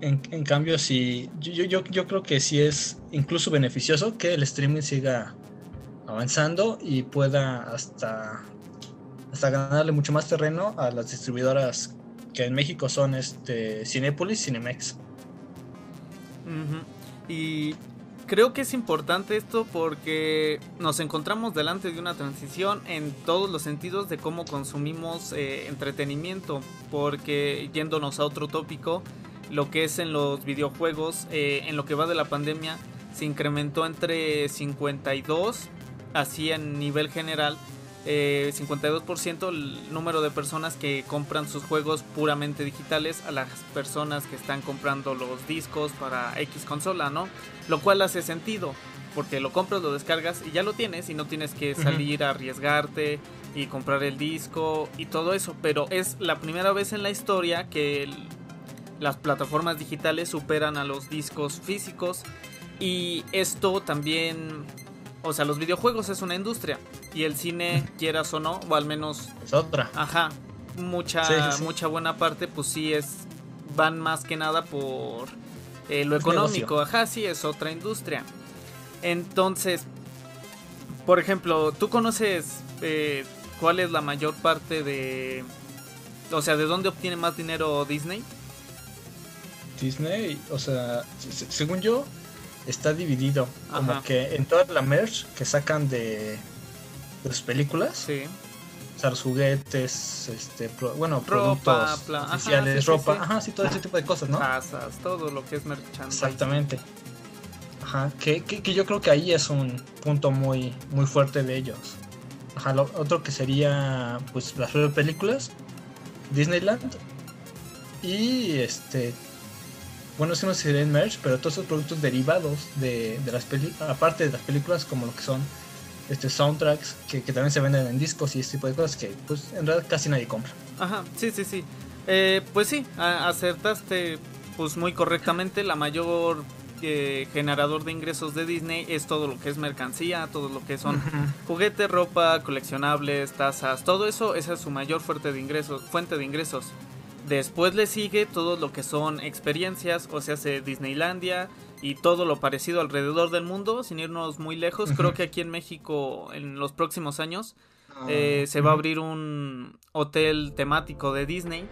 S3: En, cambio, sí, yo, yo, yo- creo que sí es incluso beneficioso que el streaming siga avanzando y pueda hasta, hasta ganarle mucho más terreno a las distribuidoras que en México son este Cinepolis, Cinemex.
S1: Y creo que es importante esto porque nos encontramos delante de una transición en todos los sentidos de cómo consumimos eh, entretenimiento. Porque yéndonos a otro tópico, lo que es en los videojuegos, eh, en lo que va de la pandemia, se incrementó entre 52, así en nivel general, 52% eh, el número de personas que compran sus juegos puramente digitales a las personas que están comprando los discos para X consola, ¿no? Lo cual hace sentido, porque lo compras, lo descargas y ya lo tienes y no tienes que salir a arriesgarte y comprar el disco y todo eso, pero es la primera vez en la historia que las plataformas digitales superan a los discos físicos y esto también, o sea, los videojuegos es una industria y el cine, [laughs] quieras o no, o al menos...
S3: Es otra.
S1: Ajá, mucha, mucha buena parte, pues sí es, van más que nada por eh, lo económico, ajá, sí, es otra industria. Entonces, por ejemplo, ¿tú conoces eh, cuál es la mayor parte de... O sea, ¿de dónde obtiene más dinero Disney?
S3: Disney, o sea, según yo, está dividido. Como que en toda la merch que sacan de, las películas.
S1: Sí.
S3: O sea, los juguetes, este, bueno, productos oficiales, ropa, ajá, sí, todo ese tipo de cosas, ¿no?
S1: Casas, todo lo que es merchandising.
S3: Exactamente. Ajá, que, que, yo creo que ahí es un punto muy, muy fuerte de ellos. Ajá, lo otro que sería, pues, las películas, Disneyland y este bueno, si no sería en merch, pero todos esos productos derivados de, de las películas, aparte de las películas, como lo que son este soundtracks, que, también se venden en discos y este tipo de cosas que pues en realidad casi nadie compra.
S1: Ajá, sí, sí, sí. Eh, pues sí, acertaste pues muy correctamente. La mayor eh, generador de ingresos de Disney es todo lo que es mercancía, todo lo que son juguetes, ropa, coleccionables, tazas, todo eso, esa es su mayor fuente de ingresos, fuente de ingresos. Después le sigue todo lo que son experiencias, o sea, hace Disneylandia y todo lo parecido alrededor del mundo, sin irnos muy lejos. Creo que aquí en México, en los próximos años, ah, eh, se va a abrir un hotel temático de Disney.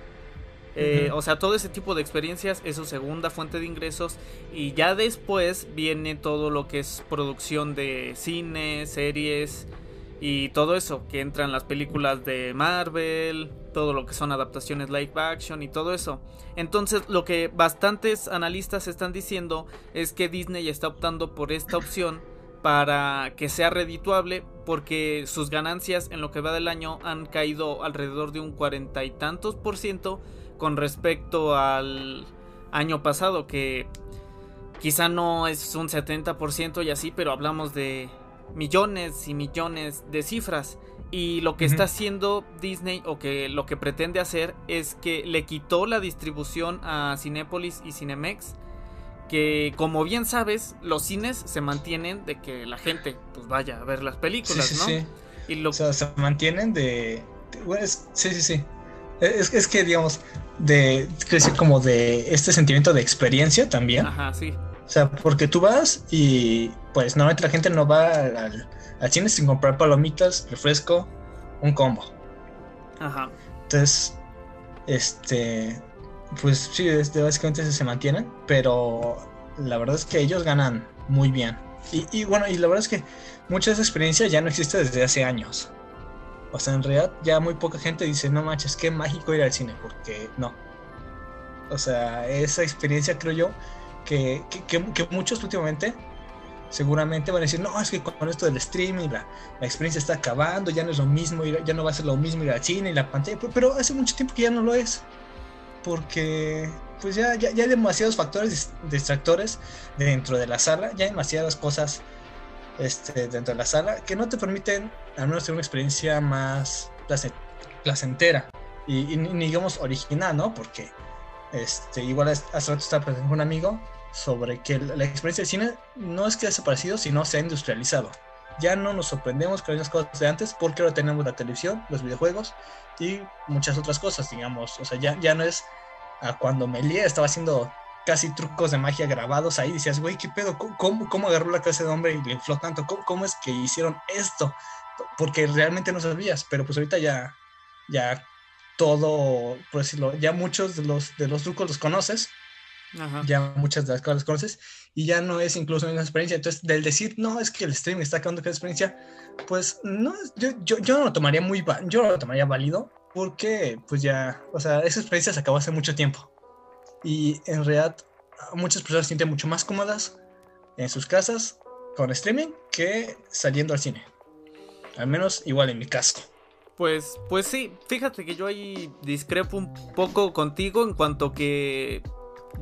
S1: Eh, o sea, todo ese tipo de experiencias es su segunda fuente de ingresos. Y ya después viene todo lo que es producción de cine, series y todo eso, que entran las películas de Marvel, todo lo que son adaptaciones live action y todo eso. Entonces lo que bastantes analistas están diciendo es que Disney está optando por esta opción para que sea redituable porque sus ganancias en lo que va del año han caído alrededor de un cuarenta y tantos por ciento con respecto al año pasado que quizá no es un 70% y así pero hablamos de millones y millones de cifras y lo que está haciendo Disney o que lo que pretende hacer es que le quitó la distribución a Cinépolis y Cinemex. Que como bien sabes, los cines se mantienen de que la gente pues vaya a ver las películas, ¿no? Sí.
S3: Y lo... O sea, se mantienen de... sí, sí, sí. Es, es que, digamos, de, decir como de este sentimiento de experiencia también.
S1: Ajá, sí.
S3: O sea, porque tú vas y pues normalmente la gente no va al al cine sin comprar palomitas, refresco, un combo.
S1: Ajá.
S3: Entonces, este, pues sí, este, básicamente se mantienen, pero la verdad es que ellos ganan muy bien. Y, bueno, y la verdad es que mucha de esa experiencia ya no existe desde hace años. O sea, en realidad ya muy poca gente dice, no manches, qué mágico ir al cine, porque no. O sea, esa experiencia creo yo que, que muchos últimamente seguramente van a decir, no, es que con esto del streaming la, la experiencia está acabando, ya no es lo mismo, ya no va a ser lo mismo ir al cine y la pantalla, pero, hace mucho tiempo que ya no lo es, porque pues ya, ya, hay demasiados factores distractores dentro de la sala, ya hay demasiadas cosas este, dentro de la sala que no te permiten al menos tener una experiencia más placentera y, digamos original, ¿no? Porque este, igual hace rato estaba presente un amigo sobre que la experiencia de cine no es que haya desaparecido, sino se ha industrializado. Ya no nos sorprendemos con las cosas de antes porque ahora tenemos la televisión, los videojuegos y muchas otras cosas, digamos. O sea, ya, ya no es a cuando Melia estaba haciendo casi trucos de magia grabados ahí, decías, güey, ¿qué pedo? ¿Cómo, cómo agarró la clase de hombre y le infló tanto? ¿Cómo, ¿Cómo, es que hicieron esto? Porque realmente no sabías, pero pues ahorita ya, ya todo, por decirlo, ya muchos de los, de los trucos los conoces ya muchas de las cosas las conoces y ya no es incluso una experiencia. Entonces, del decir, no, es que el streaming está acabando con experiencia, pues no, yo, yo, yo no lo tomaría muy, yo no lo tomaría válido porque, pues ya, o sea, esa experiencia se acabó hace mucho tiempo. Y en realidad muchas personas se sienten mucho más cómodas en sus casas con streaming que saliendo al cine. Al menos igual en mi caso.
S1: Pues, pues sí, fíjate que yo ahí discrepo un poco contigo en cuanto que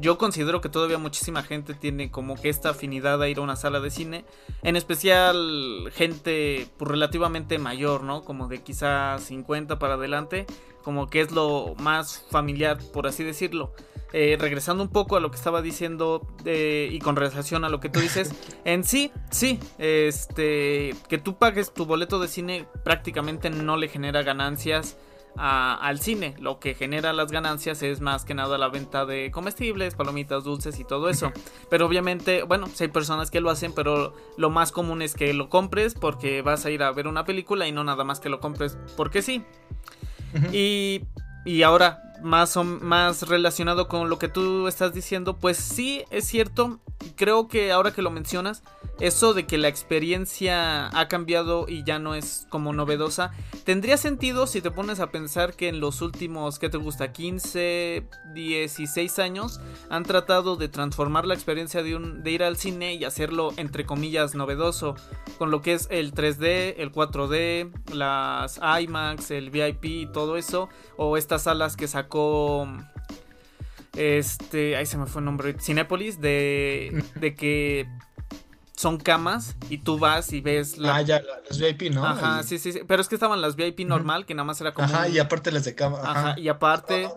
S1: yo considero que todavía muchísima gente tiene como que esta afinidad a ir a una sala de cine, en especial gente pues, relativamente mayor, ¿no? Como de quizás 50 para adelante, como que es lo más familiar, por así decirlo. Eh, regresando un poco a lo que estaba diciendo eh, y con relación a lo que tú dices, [laughs] en sí, sí, este, que tú pagues tu boleto de cine prácticamente no le genera ganancias al cine. Lo que genera las ganancias es más que nada la venta de comestibles, palomitas, dulces y todo eso. Pero obviamente, bueno, si hay personas que lo hacen, pero lo más común es que lo compres porque vas a ir a ver una película y no nada más que lo compres porque sí. Y y ahora, más, o, más relacionado con lo que tú estás diciendo, pues sí, es cierto, creo que ahora que lo mencionas, eso de que la experiencia ha cambiado y ya no es como novedosa, tendría sentido si te pones a pensar que en los últimos, ¿qué te gusta? 15, 16 años han tratado de transformar la experiencia de, un, de ir al cine y hacerlo entre comillas novedoso, con lo que es el 3D, el 4D, las IMAX, el VIP y todo eso, o estas salas que sacó este, ahí se me fue el nombre, Cinépolis, de, de que son camas y tú vas y ves
S3: la... Ah, ya, las VIP, ¿no?
S1: Ajá, sí, sí, sí, pero es que estaban las VIP normal, que nada más era como...
S3: Ajá, y aparte las de cama.
S1: Ajá, y aparte...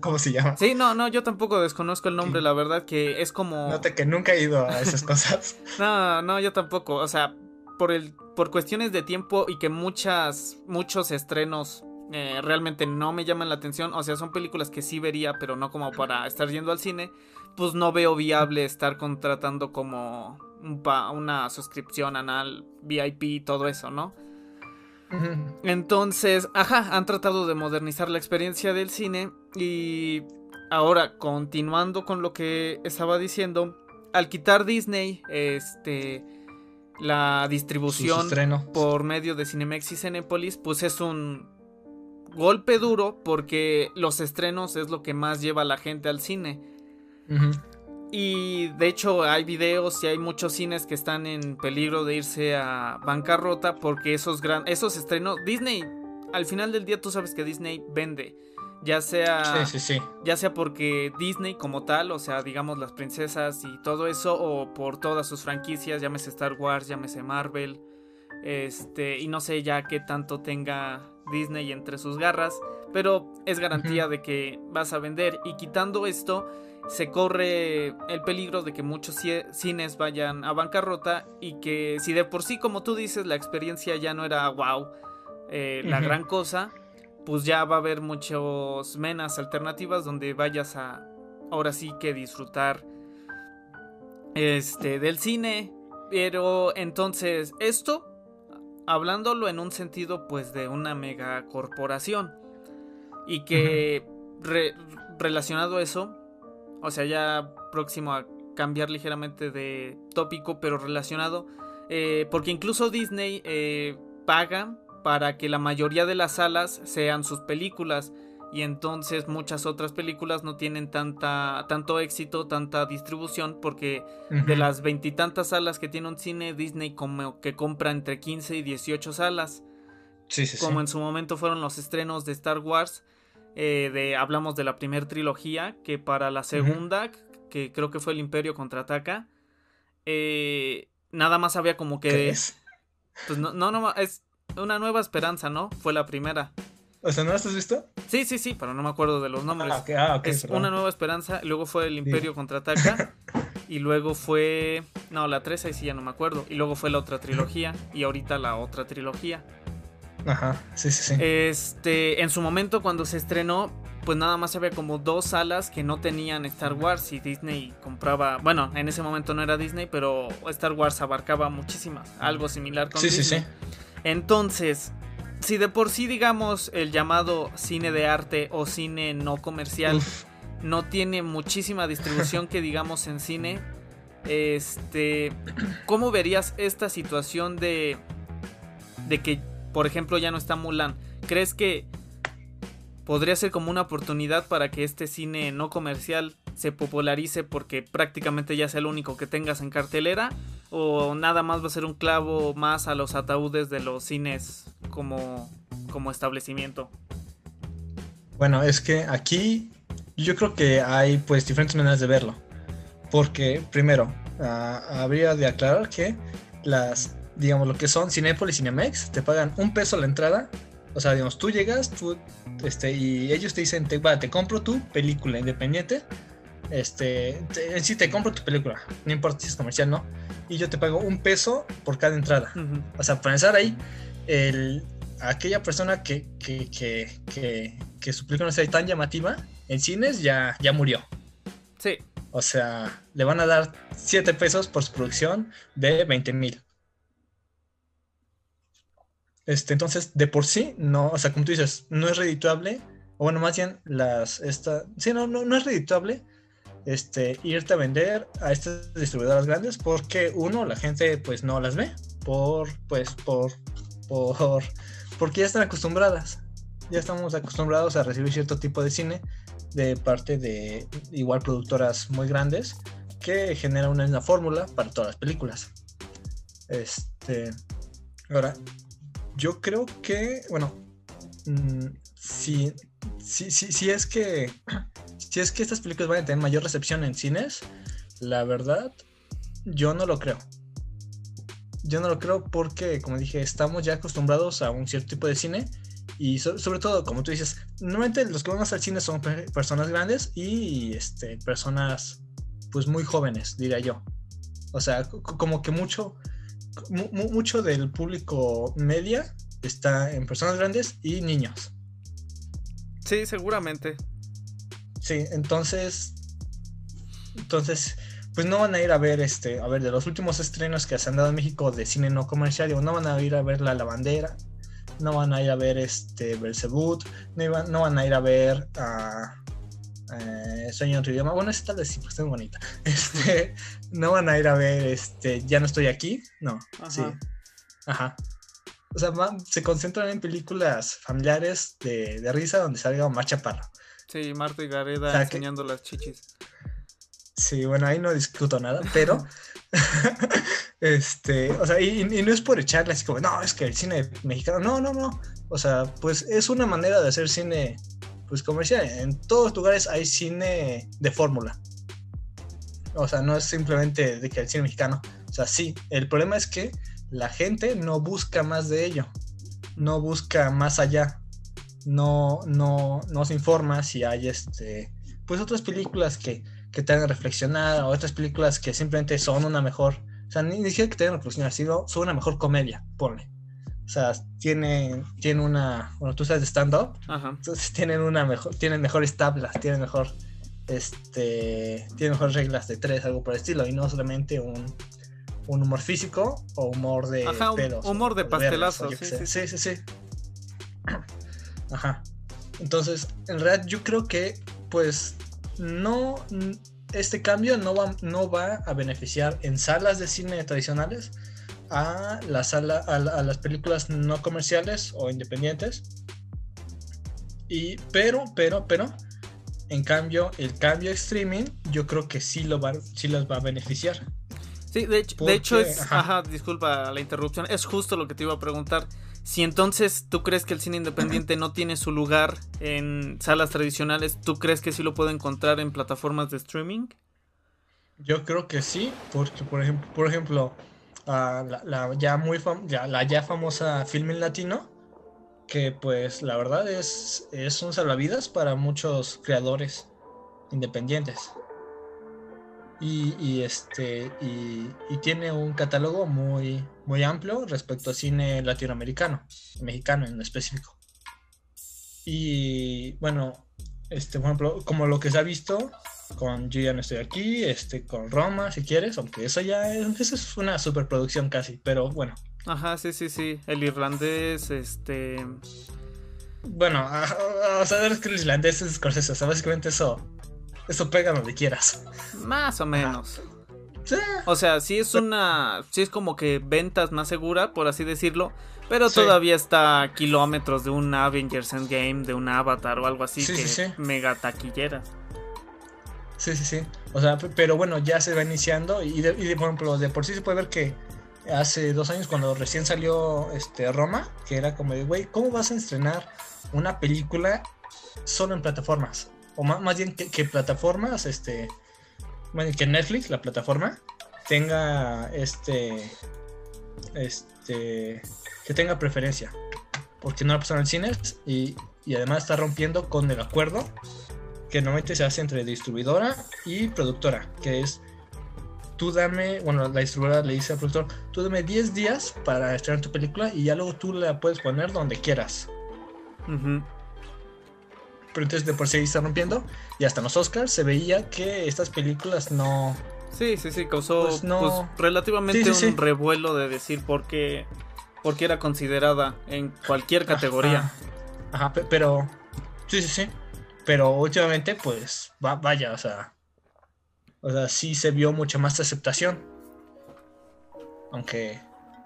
S3: ¿Cómo se llama?
S1: Sí, no, no, yo tampoco desconozco el nombre, la verdad que es como...
S3: Note que nunca he ido a esas [laughs] cosas.
S1: no, no, yo tampoco, o sea, por el por cuestiones de tiempo y que muchas muchos estrenos eh, realmente no me llaman la atención. O sea, son películas que sí vería, pero no como para estar yendo al cine. Pues no veo viable estar contratando como una suscripción anal, VIP y todo eso, ¿no? [laughs] Entonces, ajá, han tratado de modernizar la experiencia del cine y ahora, continuando con lo que estaba diciendo, al quitar Disney, este, la distribución por medio de Cinemex y Cinepolis, pues es un golpe duro porque los estrenos es lo que más lleva a la gente al cine. Y de hecho hay videos y hay muchos cines que están en peligro de irse a bancarrota porque esos, gran, esos estrenos... Disney, al final del día tú sabes que Disney vende. Ya sea, ya sea porque Disney como tal, o sea, digamos las princesas y todo eso, o por todas sus franquicias, llámese Star Wars, llámese Marvel, este, y no sé ya qué tanto tenga Disney entre sus garras, pero es garantía de que vas a vender. Y quitando esto, se corre el peligro de que muchos cines vayan a bancarrota y que si de por sí, como tú dices, la experiencia ya no era wow, eh, la gran cosa, pues ya va a haber muchos menos alternativas donde vayas a ahora sí que disfrutar este del cine. Pero entonces esto hablándolo en un sentido pues de una mega corporación. Y que relacionado a eso, o sea ya próximo a cambiar ligeramente de tópico, pero relacionado, eh, porque incluso Disney eh, paga para que la mayoría de las salas sean sus películas y entonces muchas otras películas no tienen tanta tanto éxito, tanta distribución porque de las veintitantas salas que tiene un cine Disney como que compra entre 15 y 18 salas. Sí, sí, como en su momento fueron los estrenos de Star Wars, eh, de hablamos de la primera trilogía que para la segunda que creo que fue el Imperio contraataca eh, nada más había como que
S3: es?
S1: pues no no no es una nueva esperanza, ¿no? Fue la primera.
S3: O sea, ¿no las has visto?
S1: Sí, sí, sí, pero no me acuerdo de los nombres.
S3: Ah, ah,
S1: es Una Nueva Esperanza, luego fue El Imperio contraataca, [laughs] y luego fue... No, la 3 ahí sí ya no me acuerdo. Y luego fue la otra trilogía, y ahorita la otra trilogía.
S3: Ajá, sí, sí, sí.
S1: Este, en su momento cuando se estrenó, pues nada más había como dos salas que no tenían Star Wars y Disney compraba, bueno, en ese momento no era Disney, pero Star Wars abarcaba muchísimas, algo similar con
S3: sí,
S1: Disney.
S3: Sí, sí,
S1: Entonces, si de por sí, digamos, el llamado cine de arte o cine no comercial no tiene muchísima distribución que digamos en cine, este, ¿cómo verías esta situación de, de que, por ejemplo, ya no está Mulan? ¿Crees que podría ser como una oportunidad para que este cine no comercial se popularice porque prácticamente ya sea el único que tengas en cartelera o nada más va a ser un clavo más a los ataúdes de los cines como, como establecimiento.
S3: Bueno, es que aquí yo creo que hay pues diferentes maneras de verlo. Porque primero, ah, habría de aclarar que las, digamos, lo que son Cinepolis y Cinemex te pagan un peso la entrada. O sea, digamos, tú llegas tú, este, y ellos te dicen, te, te compro tu película independiente. Este, en sí te compro tu película, no importa si es comercial, ¿no? Y yo te pago un peso por cada entrada. O sea, para empezar ahí, el, aquella persona que, que, que, que, su película no sea tan llamativa en cines ya, ya murió.
S1: Sí.
S3: O sea, le van a dar 7 pesos por su producción de 20 mil. Este, entonces, de por sí, no, o sea, como tú dices, no es redituable. O bueno, más bien, las, esta, sí, no, no, no es redituable este, irte a vender a estas distribuidoras grandes porque uno, la gente pues no las ve por, pues, por, por, porque ya están acostumbradas. Ya estamos acostumbrados a recibir cierto tipo de cine de parte de igual productoras muy grandes que generan una misma fórmula para todas las películas. Este, ahora, yo creo que, bueno, mm, si, si, si, es que si es que estas películas van a tener mayor recepción en cines, la verdad, yo no lo creo. Yo no lo creo porque, como dije, estamos ya acostumbrados a un cierto tipo de cine y sobre todo, como tú dices, normalmente los que vamos al cine son personas grandes y este, personas pues muy jóvenes, diría yo. O sea, como que mucho, mucho del público media está en personas grandes y niños.
S1: Sí, seguramente.
S3: Sí, entonces, entonces, pues no van a ir a ver este, a ver, de los últimos estrenos que se han dado en México de cine no comercial, no van a ir a ver La Lavandera, no van a ir a ver este Belzebut, no, no van a ir a ver a eh, Sueño en otro idioma. Bueno, esta tal vez sí, pues es bonita. [laughs] Este, no van a ir a ver este Ya no estoy aquí. No, sí. Ajá. O sea, se concentran en películas familiares de, de risa donde salga Omar Chaparro.
S1: Sí, Marta y Gareda enseñando las chichis.
S3: Sí, bueno, ahí no discuto nada, pero [laughs] este, o sea, y, no es por echarle así como, no, es que el cine mexicano, no, no, no. O sea, pues es una manera de hacer cine pues comercial. En todos lugares hay cine de fórmula. O sea, no es simplemente de que el cine mexicano. O sea, sí, el problema es que la gente no busca más de ello. No busca más allá. No, no, no se informa si hay este, pues otras películas que, que te hagan reflexionar o otras películas que simplemente son una mejor, o sea, ni, siquiera que te hagan reflexionar, sino son una mejor comedia, ponle. O sea, tienen, tienen una, bueno, tú sabes de stand-up, entonces tienen una mejor, tienen mejores tablas, tienen mejor, este, tienen mejores reglas de tres, algo por el estilo, y no solamente un, un humor físico o humor de
S1: Ajá, humor de pastelazo, sí,
S3: sí, sí, sí, Ajá. Entonces, en realidad yo creo que, pues, no, este cambio no va, no va a beneficiar en salas de cine tradicionales, a, la sala, a, las películas no comerciales o independientes. Y, pero, pero, pero, en cambio, el cambio a streaming, yo creo que sí, lo va, sí los va a beneficiar.
S1: Sí, de hecho, de hecho es, ajá. disculpa la interrupción, es justo lo que te iba a preguntar. Si entonces tú crees que el cine independiente no tiene su lugar en salas tradicionales, ¿tú crees que sí lo puede encontrar en plataformas de streaming?
S3: Yo creo que sí, porque por ejemplo, ejemplo la, ya muy la ya famosa Filmin Latino, que pues la verdad es, es un salvavidas para muchos creadores independientes. Y, este y, tiene un catálogo muy, muy amplio respecto a cine latinoamericano, mexicano en específico. Y bueno, este, por ejemplo, como lo que se ha visto, con Yo ya no estoy aquí, este, con Roma, si quieres, aunque eso ya es, eso es una superproducción casi, pero bueno.
S1: Ajá, sí, sí, sí. El irlandés, este.
S3: Bueno, a, saber que el irlandés es Scorsese, o sea, básicamente eso, eso pega donde quieras.
S1: Más o menos. O sea, sí es una. Sí es como que ventas más segura, por así decirlo. Pero todavía está a kilómetros de un Avengers Endgame, de un Avatar o algo así que mega taquillera.
S3: Sí, sí, sí. O sea, pero bueno, ya se va iniciando y, de, por ejemplo, de por sí se puede ver que hace dos años cuando recién salió este Roma, que era como de, güey, ¿cómo vas a estrenar una película solo en plataformas? O más, más bien que, plataformas, este, bueno, que Netflix, la plataforma, tenga este, este, que tenga preferencia. Porque no la pasaron en cines y, y además está rompiendo con el acuerdo que normalmente se hace entre distribuidora y productora, que es tú dame, bueno, la distribuidora le dice al productor, tú dame 10 días para estrenar tu película y ya luego tú la puedes poner donde quieras. Pero entonces de por sí está rompiendo y hasta en los Oscars se veía que estas películas no...
S1: Sí, sí, sí, causó pues, pues, relativamente un revuelo de decir por qué, por qué era considerada en cualquier categoría.
S3: Ajá, pero... Sí, sí, sí. Pero últimamente, pues, vaya, o sea, o sea, sí se vio mucha más aceptación. Aunque,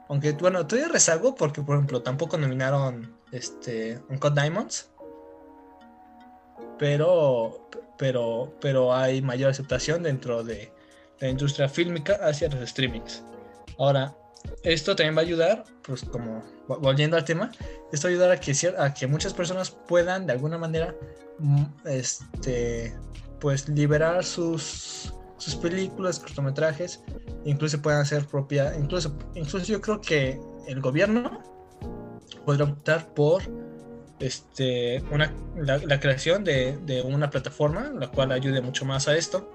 S3: aunque bueno, todavía rezago porque, por ejemplo, tampoco nominaron este Uncut Diamonds. Pero, pero, pero hay mayor aceptación dentro de la industria fílmica hacia los streamings. Ahora, esto también va a ayudar, pues como volviendo al tema, esto va a ayudar a que, a que muchas personas puedan de alguna manera mm, este, pues liberar sus, sus películas, cortometrajes, incluso puedan hacer propia, incluso, incluso yo creo que el gobierno podrá optar por este, una, la, creación de, de, una plataforma la cual ayude mucho más a esto.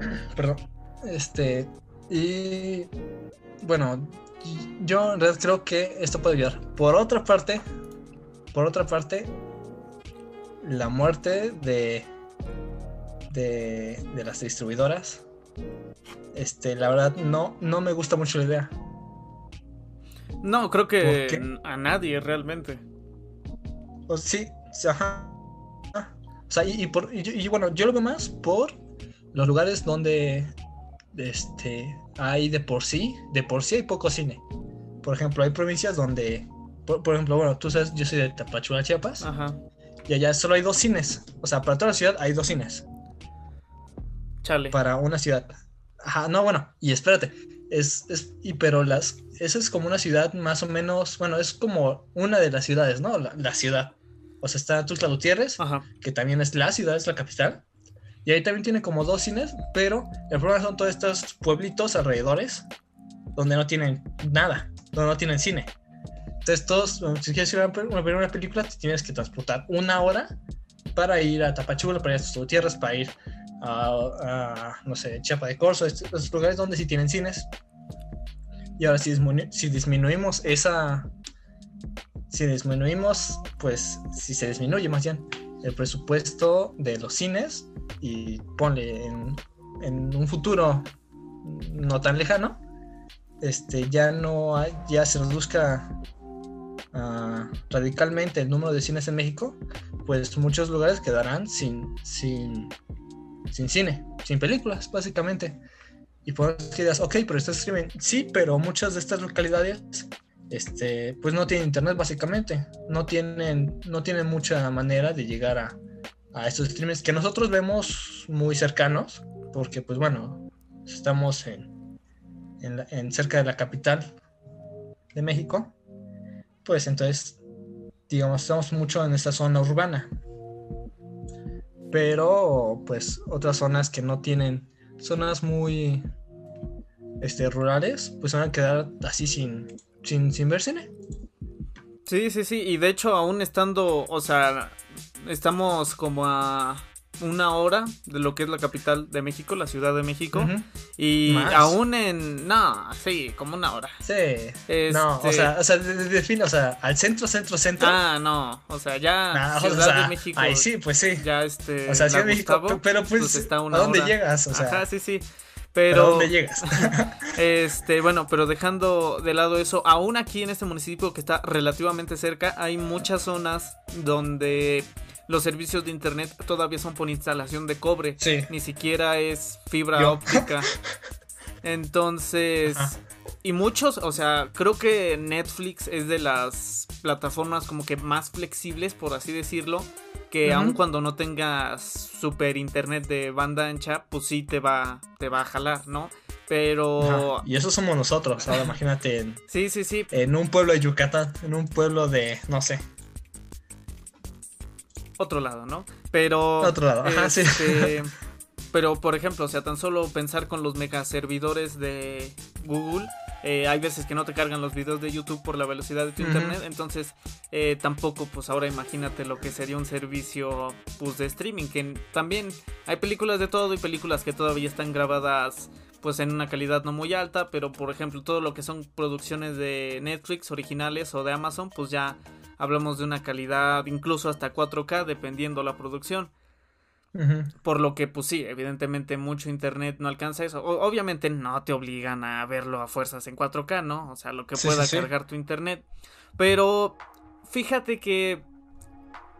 S3: [clears throat] Perdón. Este, y bueno, yo en realidad creo que esto puede ayudar. Por otra parte, por otra parte, la muerte de, de, de las distribuidoras, este, la verdad no, no me gusta mucho la idea.
S1: No, creo que a nadie realmente.
S3: O sí, ajá. O sea, y, por, y, bueno, yo lo veo más por los lugares donde este, hay de por sí, de por sí hay poco cine. Por ejemplo, hay provincias donde, por, ejemplo, bueno, tú sabes, yo soy de Tapachula, Chiapas. Ajá. Y allá solo hay dos cines. O sea, para toda la ciudad hay dos cines.
S1: Chale.
S3: Para una ciudad. Ajá, no, bueno, y espérate. Es, es, y pero las, esa es como una ciudad más o menos, bueno, es como una de las ciudades, ¿no? La, ciudad. O sea, está Tuxtla Gutiérrez, que también es la ciudad, es la capital. Y ahí también tiene como dos cines, pero el problema son todos estos pueblitos alrededores donde no tienen nada, donde no tienen cine. Entonces, todos, si quieres ir a ver una película, te tienes que transportar una hora para ir a Tapachula, para ir a tus tierras, para ir a, no sé, Chiapa de Corzo, estos, lugares donde sí tienen cines. Y ahora, si, si disminuimos esa. Si disminuimos, pues, si se disminuye más bien el presupuesto de los cines, y ponle en, un futuro no tan lejano, este, ya no hay, ya se reduzca uh, radicalmente el número de cines en México, pues muchos lugares quedarán sin, sin, sin cine, sin películas, básicamente. Y por eso digas, ok, pero esto es streaming. Sí, pero muchas de estas localidades este, pues no tienen internet básicamente. No tienen, no tienen mucha manera de llegar a, a estos streamers que nosotros vemos muy cercanos, porque pues bueno, estamos en, en, cerca de la capital de México, pues entonces, digamos, estamos mucho en esta zona urbana. Pero pues otras zonas que no tienen, zonas muy este, rurales, pues van a quedar así sin, sin, sin ver cine.
S1: Sí, sí, sí, y de hecho aún estando, o sea, estamos como a una hora de lo que es la capital de México, la Ciudad de México. Y aún en. No, sí, como una hora.
S3: Sí. No, o este sea, o sea, define, o sea, al centro, centro, centro.
S1: Ah, no. O sea, ya Ciudad de México.
S3: Ahí sí, pues sí.
S1: Ya este.
S3: O sea, Ciudad de México. pero pues, pues está una ¿a dónde llegas? O sea,
S1: Ajá, sí, sí. Pero,
S3: ¿A dónde llegas? [laughs]
S1: este, bueno, pero dejando de lado eso, aún aquí en este municipio que está relativamente cerca, hay muchas zonas donde los servicios de internet todavía son por instalación de cobre. Ni siquiera es fibra óptica. [laughs] Entonces, y muchos, o sea, creo que Netflix es de las plataformas como que más flexibles, por así decirlo, que aun cuando no tengas super internet de banda ancha, pues sí te va, te va a jalar, ¿no? Pero...
S3: Y eso somos nosotros, ahora imagínate en,
S1: sí, sí, sí.
S3: en un pueblo de Yucatán, en un pueblo de, no sé.
S1: Otro lado, ¿no? Pero...
S3: Otro lado, ajá, sí.
S1: Este, [laughs] pero, por ejemplo, o sea, tan solo pensar con los mega servidores de Google eh, hay veces que no te cargan los videos de YouTube por la velocidad de tu internet. Entonces, eh, tampoco, pues ahora imagínate lo que sería un servicio pues, de streaming. Que también hay películas de todo y películas que todavía están grabadas pues en una calidad no muy alta. Pero por ejemplo, todo lo que son producciones de Netflix originales o de Amazon, pues ya hablamos de una calidad incluso hasta 4K dependiendo la producción. Por lo que, pues sí, evidentemente mucho internet no alcanza eso. obviamente no te obligan a verlo a fuerzas en 4K, ¿no? O sea, lo que pueda cargar tu internet. Pero fíjate que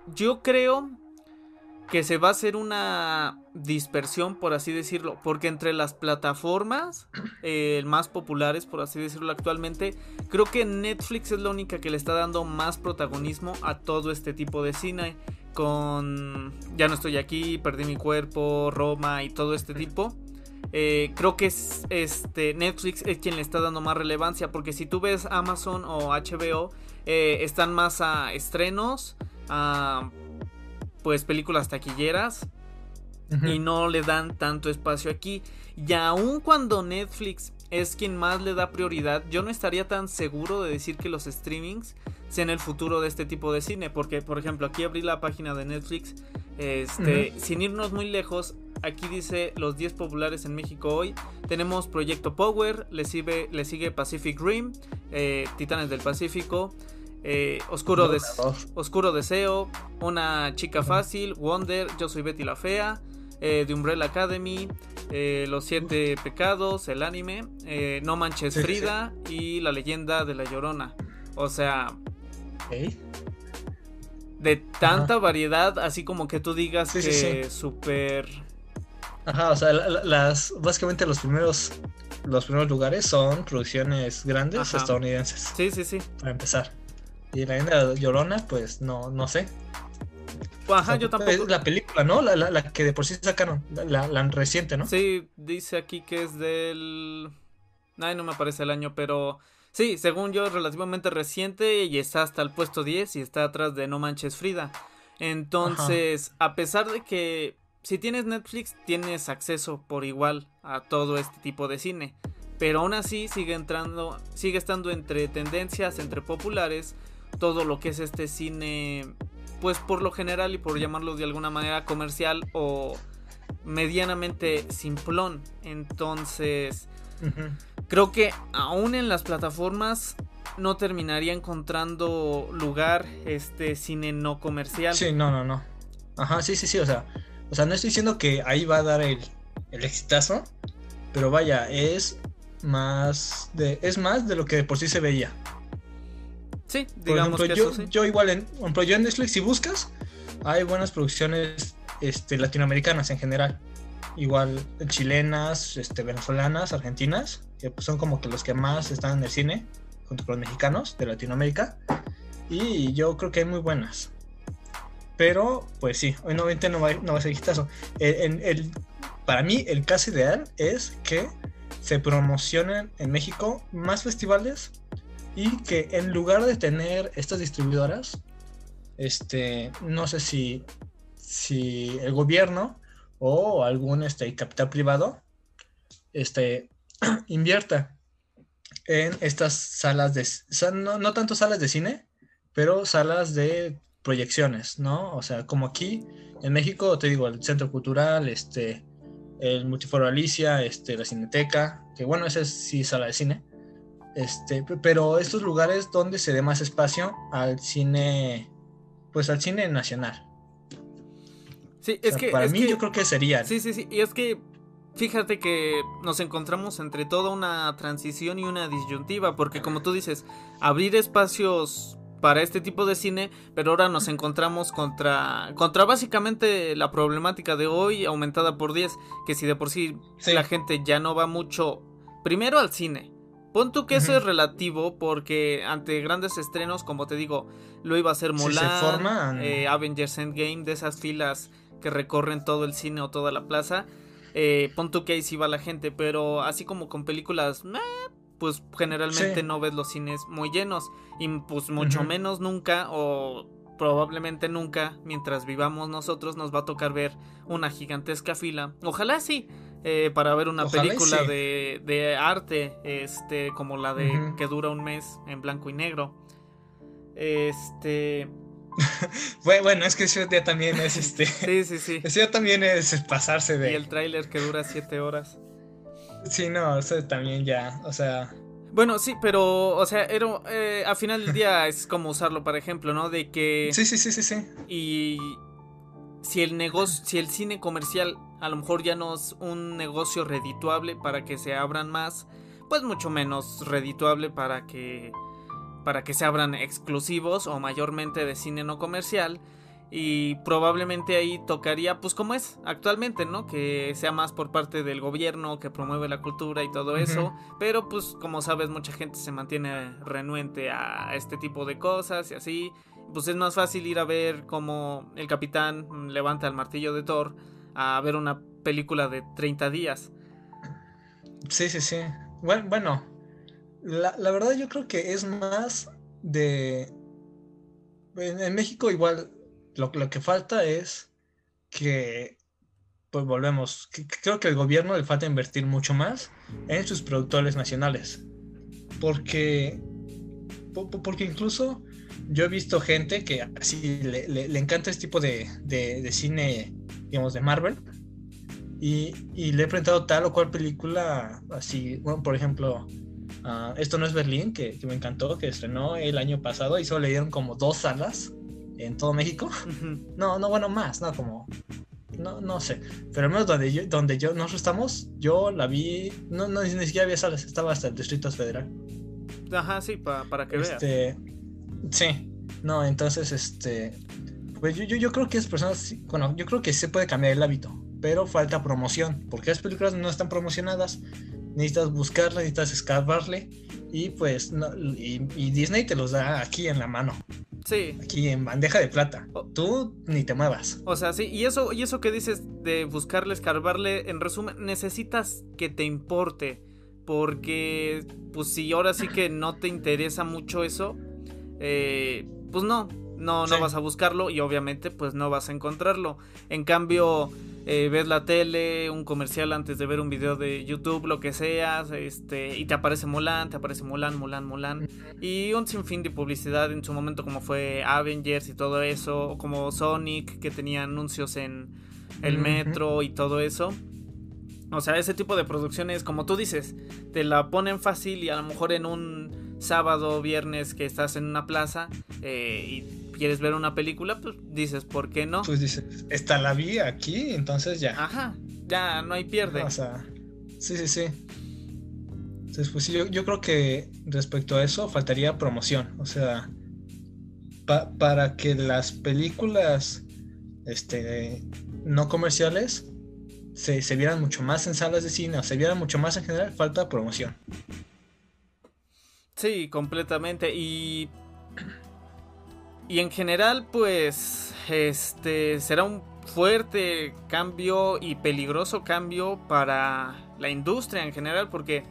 S1: yo creo que se va a hacer una dispersión, por así decirlo, porque entre las plataformas eh, más populares, por así decirlo actualmente, creo que Netflix es la única que le está dando más protagonismo a todo este tipo de cine con Ya no estoy aquí, Perdí mi cuerpo, Roma y todo este tipo. Eh, creo que es este Netflix es quien le está dando más relevancia porque si tú ves Amazon o HBO eh, están más a estrenos, a pues películas taquilleras y no le dan tanto espacio aquí. Y aun cuando Netflix es quien más le da prioridad, yo no estaría tan seguro de decir que los streamings sean el futuro de este tipo de cine. Porque, por ejemplo, aquí abrí la página de Netflix. Este, Sin irnos muy lejos, aquí dice los 10 populares en México hoy. Tenemos Proyecto Power, le sigue, le sigue Pacific Rim, eh, Titanes del Pacífico. Eh, Oscuro, Oscuro Deseo, Una Chica Fácil, Wonder, Yo Soy Betty la Fea, eh, The Umbrella Academy, eh, Los Siete Pecados, el anime, No Manches Frida y La Leyenda de la Llorona. O sea, de tanta variedad, así como que tú digas que súper...
S3: Ajá, o sea, las, básicamente los primeros, los primeros lugares son producciones grandes estadounidenses.
S1: Sí, sí, sí.
S3: Para empezar. Y la leyenda la Llorona, pues no, no sé.
S1: Ajá, yo tampoco.
S3: la película, ¿no? La, la, que de por sí sacaron, la, la, reciente, ¿no?
S1: Sí, dice aquí que es del. Ay, no me aparece el año, pero. Sí, según yo, es relativamente reciente y está hasta el puesto 10 y está atrás de No Manches Frida. Entonces, a pesar de que si tienes Netflix, tienes acceso por igual a todo este tipo de cine. Pero aún así sigue entrando, sigue estando entre tendencias, entre populares, todo lo que es este cine pues por lo general y por llamarlo de alguna manera comercial o medianamente simplón. Entonces, creo que aún en las plataformas no terminaría encontrando lugar este cine no comercial.
S3: Sí, no, no, no. Ajá, sí, sí, sí, o sea, o sea, no estoy diciendo que ahí va a dar el, el exitazo, pero vaya, es más de es más de lo que por sí se veía.
S1: Sí, digamos
S3: que yo, yo igual en, por yo en Netflix, si buscas, hay buenas producciones este, latinoamericanas en general. Igual chilenas, este, venezolanas, argentinas, que pues, son como que los que más están en el cine, junto con los mexicanos de Latinoamérica. Y yo creo que hay muy buenas. Pero, pues sí, hoy no, no va, no va a ser. El, el, para mí, el caso ideal es que se promocionen en México más festivales y que en lugar de tener estas distribuidoras, este, no sé si, si el gobierno o algún este, capital privado este, [clears throat] invierta en estas salas de, no, no tanto salas de cine, pero salas de proyecciones, ¿no? O sea, como aquí en México, te digo, el Centro Cultural, este, el Multiforo Alicia, este, la Cineteca, que bueno, esa es sí sala de cine, este, pero estos lugares donde se dé más espacio al cine, pues al cine nacional.
S1: Sí, es que.
S3: Para mí, yo creo que sería.
S1: Sí, sí, sí. Y es que. Fíjate que nos encontramos entre toda una transición y una disyuntiva. Porque, como tú dices, abrir espacios para este tipo de cine, pero ahora nos encontramos contra, contra básicamente la problemática de hoy aumentada por 10, que si de por sí, sí. la gente ya no va mucho, primero al cine, Pon tú que eso es relativo porque ante grandes estrenos, como te digo, lo iba a hacer Mulan, eh, Avengers Endgame, de esas filas que recorren todo el cine o toda la plaza. Eh, pon tú que ahí sí va la gente, pero así como con películas, pues generalmente no ves los cines muy llenos y pues mucho menos nunca o probablemente nunca, mientras vivamos nosotros, nos va a tocar ver una gigantesca fila. Ojalá sí, eh, para ver una película de, arte, este, como la de que dura un mes en blanco y negro. Este. [laughs]
S3: bueno, es que eso ya también es [laughs] este.
S1: sí, sí, sí.
S3: Eso ya también es pasarse de.
S1: Y el tráiler que dura siete horas.
S3: Sí, no, eso también ya, o sea.
S1: Bueno, sí, pero, o sea, era, eh, a final del día [laughs] es como usarlo, por ejemplo, ¿no? De que...
S3: Sí, sí, sí, sí, sí.
S1: Y si el negocio, si el cine comercial a lo mejor ya no es un negocio redituable para que se abran más, pues mucho menos redituable para que para que se abran exclusivos o mayormente de cine no comercial. Y probablemente ahí tocaría pues como es actualmente, ¿no? Que sea más por parte del gobierno que promueve la cultura y todo eso, pero pues como sabes mucha gente se mantiene renuente a este tipo de cosas y así, pues es más fácil ir a ver como el capitán levanta el martillo de Thor a ver una película de 30 días.
S3: Sí, sí, sí. Bueno, bueno la, la verdad yo creo que es más de... En, México igual lo, lo, que falta es que, pues volvemos, creo que el gobierno le falta invertir mucho más en sus productores nacionales. Porque, porque incluso yo he visto gente que así le, le, encanta este tipo de, de, cine, digamos, de Marvel. Y, y, le he presentado tal o cual película, así, bueno, por ejemplo, Ah, esto no es Berlín, que, me encantó, que estrenó el año pasado y solo le dieron como dos salas en todo México. No, no, bueno, más, no, como. No, no sé. Pero al menos donde yo, donde yo nosotros estamos, yo la vi. No, no ni siquiera había salas, estaba hasta el Distrito Federal.
S1: Ajá, sí, para que
S3: este, Sí. No, entonces, este. Pues yo, yo, yo creo que es personas. Bueno, yo creo que se puede cambiar el hábito. Pero falta promoción. Porque las películas no están promocionadas necesitas buscarle, necesitas escarbarle y pues y, Disney te los da aquí en la mano.
S1: Sí.
S3: Aquí en bandeja de plata. Tú ni te muevas.
S1: O sea, sí, y eso, y eso que dices de buscarle, escarbarle, en resumen, necesitas que te importe. Porque, pues si ahora sí que no te interesa mucho eso, eh, pues no, no, no vas a buscarlo y obviamente pues no vas a encontrarlo. En cambio, eh, ves la tele, un comercial antes de ver un video de YouTube, lo que sea, este, y te aparece Mulan, te aparece Mulan, Mulan, Mulan. Y un sinfín de publicidad en su momento como fue Avengers y todo eso, como Sonic que tenía anuncios en el metro y todo eso. O sea, ese tipo de producciones, como tú dices, te la ponen fácil y a lo mejor en un sábado o viernes que estás en una plaza eh, y quieres ver una película, pues dices, ¿por qué no?
S3: Pues dices, está la vi aquí, entonces ya.
S1: Ajá, ya no hay pierde.
S3: O sea, sí, sí, sí. Entonces, pues sí, yo, creo que respecto a eso faltaría promoción. O sea, para que las películas este, no comerciales se, se vieran mucho más en salas de cine o se vieran mucho más en general, falta promoción.
S1: Sí, completamente. Y y en general, pues, este será un fuerte cambio y peligroso cambio para la industria en general, porque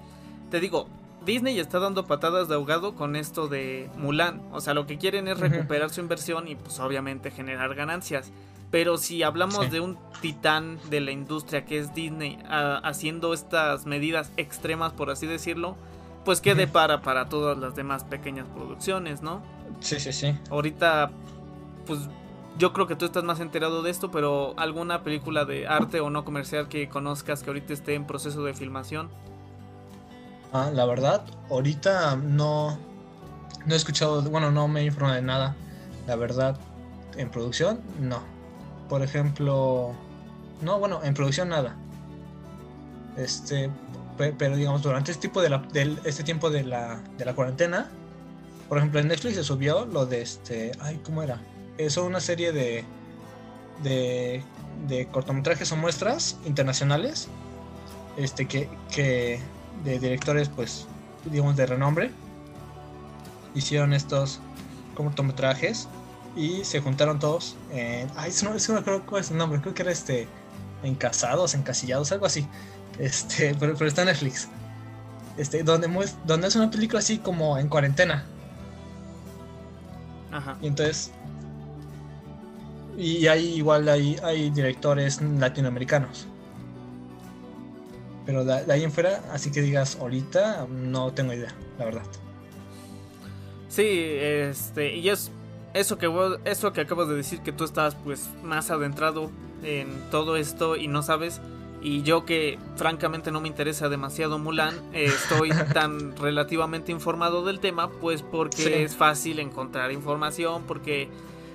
S1: te digo, Disney está dando patadas de ahogado con esto de Mulan. O sea, lo que quieren es recuperar su inversión y pues obviamente generar ganancias. Pero si hablamos de un titán de la industria que es Disney haciendo estas medidas extremas, por así decirlo, pues qué depara para todas las demás pequeñas producciones, ¿no?
S3: Sí, sí, sí.
S1: Ahorita, pues yo creo que tú estás más enterado de esto, pero ¿alguna película de arte o no comercial que conozcas que ahorita esté en proceso de filmación?
S3: Ah, la verdad, ahorita no, no he escuchado, bueno, no me he informado de nada. La verdad, en producción, no. Por ejemplo, no, bueno, en producción nada. Este, pero digamos, durante este, tipo de la, este tiempo de la, de la cuarentena, por ejemplo, en Netflix se subió lo de este. Ay, ¿cómo era? Eso, una serie de. de. cortometrajes o muestras internacionales. Este, que. de directores, pues. digamos, de renombre. Hicieron estos cortometrajes y se juntaron todos. En, ay, no, es que no creo cuál es el nombre, creo que era este. En casados, encasillados, algo así. Este, pero, está Netflix. Este, donde, donde es una película así como en cuarentena.
S1: Ajá.
S3: Y entonces. Y hay igual hay, hay directores latinoamericanos. Pero de, ahí en fuera, así que digas ahorita, no tengo idea, la verdad.
S1: Sí, este, y es eso que vos, eso que acabas de decir que tú estás pues más adentrado en todo esto y no sabes y yo que francamente no me interesa demasiado Mulan, eh, estoy [laughs] tan relativamente informado del tema, pues porque es fácil encontrar información, porque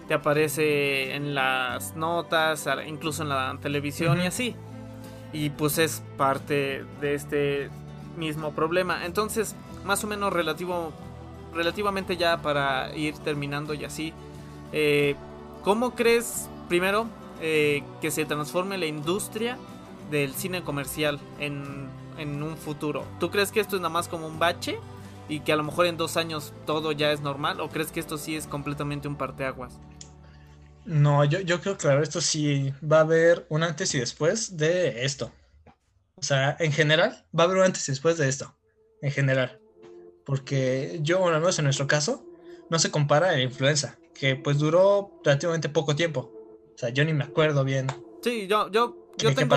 S1: te aparece en las notas, incluso en la televisión y así. Y pues es parte de este mismo problema. Entonces, más o menos relativo, relativamente ya para ir terminando y así, eh, ¿cómo crees, primero, eh, que se transforme la industria del cine comercial en, en un futuro. ¿Tú crees que esto es nada más como un bache y que a lo mejor en dos años todo ya es normal o crees que esto sí es completamente un parteaguas?
S3: No, yo, yo creo que claro, esto sí va a haber un antes y después de esto. O sea, en general, va a haber un antes y después de esto. En general. Porque yo, al menos en nuestro caso, no se compara a la influenza, que pues duró relativamente poco tiempo. O sea, yo ni me acuerdo bien.
S1: Sí, yo, yo yo tengo,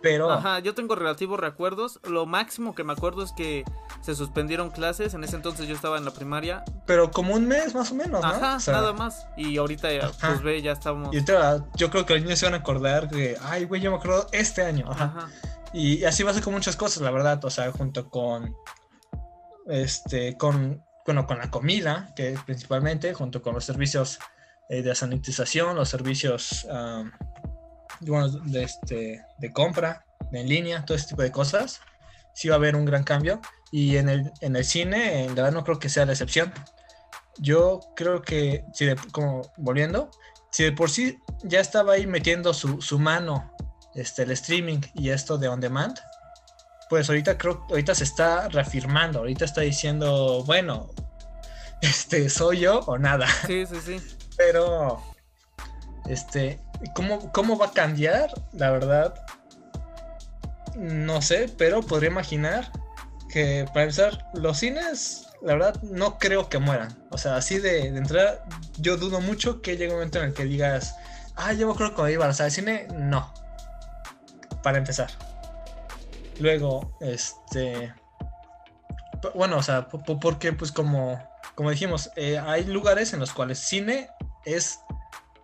S1: pero... Ajá, yo tengo relativos recuerdos. Lo máximo que me acuerdo es que se suspendieron clases. En ese entonces yo estaba en la primaria.
S3: Pero como un mes más o menos, ¿no?
S1: Ajá, nada más. Y ahorita, pues ve, ya estamos...
S3: Y yo creo que los niños se van a acordar que, ay, güey, yo me acuerdo este año. Ajá. Y así va a ser con muchas cosas, la verdad. O sea, junto con... Este, con... Bueno, con la comida, que principalmente, junto con los servicios eh, de sanitización, los servicios bueno, de, este, de compra, de en línea, todo ese tipo de cosas, sí va a haber un gran cambio. Y en el, en el cine, en verdad no creo que sea la excepción. Yo creo que, si como volviendo, si de por sí ya estaba ahí metiendo su, su mano este, el streaming y esto de on demand, pues ahorita creo ahorita se está reafirmando, ahorita está diciendo, bueno, [laughs] este, soy yo o nada.
S1: Sí, sí, sí.
S3: Pero, este, ¿Cómo, ¿Cómo va a cambiar? La verdad, no sé, pero podría imaginar que para empezar, los cines, la verdad, no creo que mueran. O sea, así de, entrada, yo dudo mucho que llegue un momento en el que digas, ah, yo creo que iba a al cine. No. Para empezar. Luego, este. Bueno, o sea, porque, pues, como, como dijimos, eh, hay lugares en los cuales cine es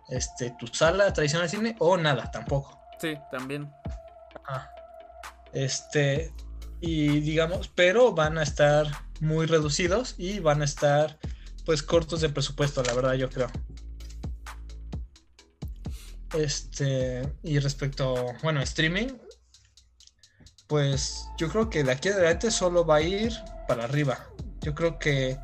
S3: este, tu sala tradicional de cine o nada, tampoco.
S1: Sí, también.
S3: Este, y digamos, pero van a estar muy reducidos y van a estar pues cortos de presupuesto, la verdad, yo creo. Este, y respecto, bueno, streaming, pues yo creo que de aquí adelante solo va a ir para arriba. Yo creo que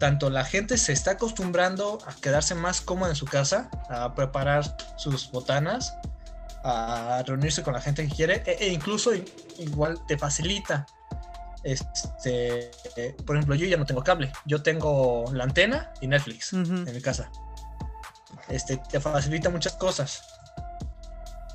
S3: tanto la gente se está acostumbrando a quedarse más cómoda en su casa, a preparar sus botanas, a reunirse con la gente que quiere, e, e incluso igual te facilita. Este, por ejemplo, yo ya no tengo cable, yo tengo la antena y Netflix en mi casa. Este, te facilita muchas cosas.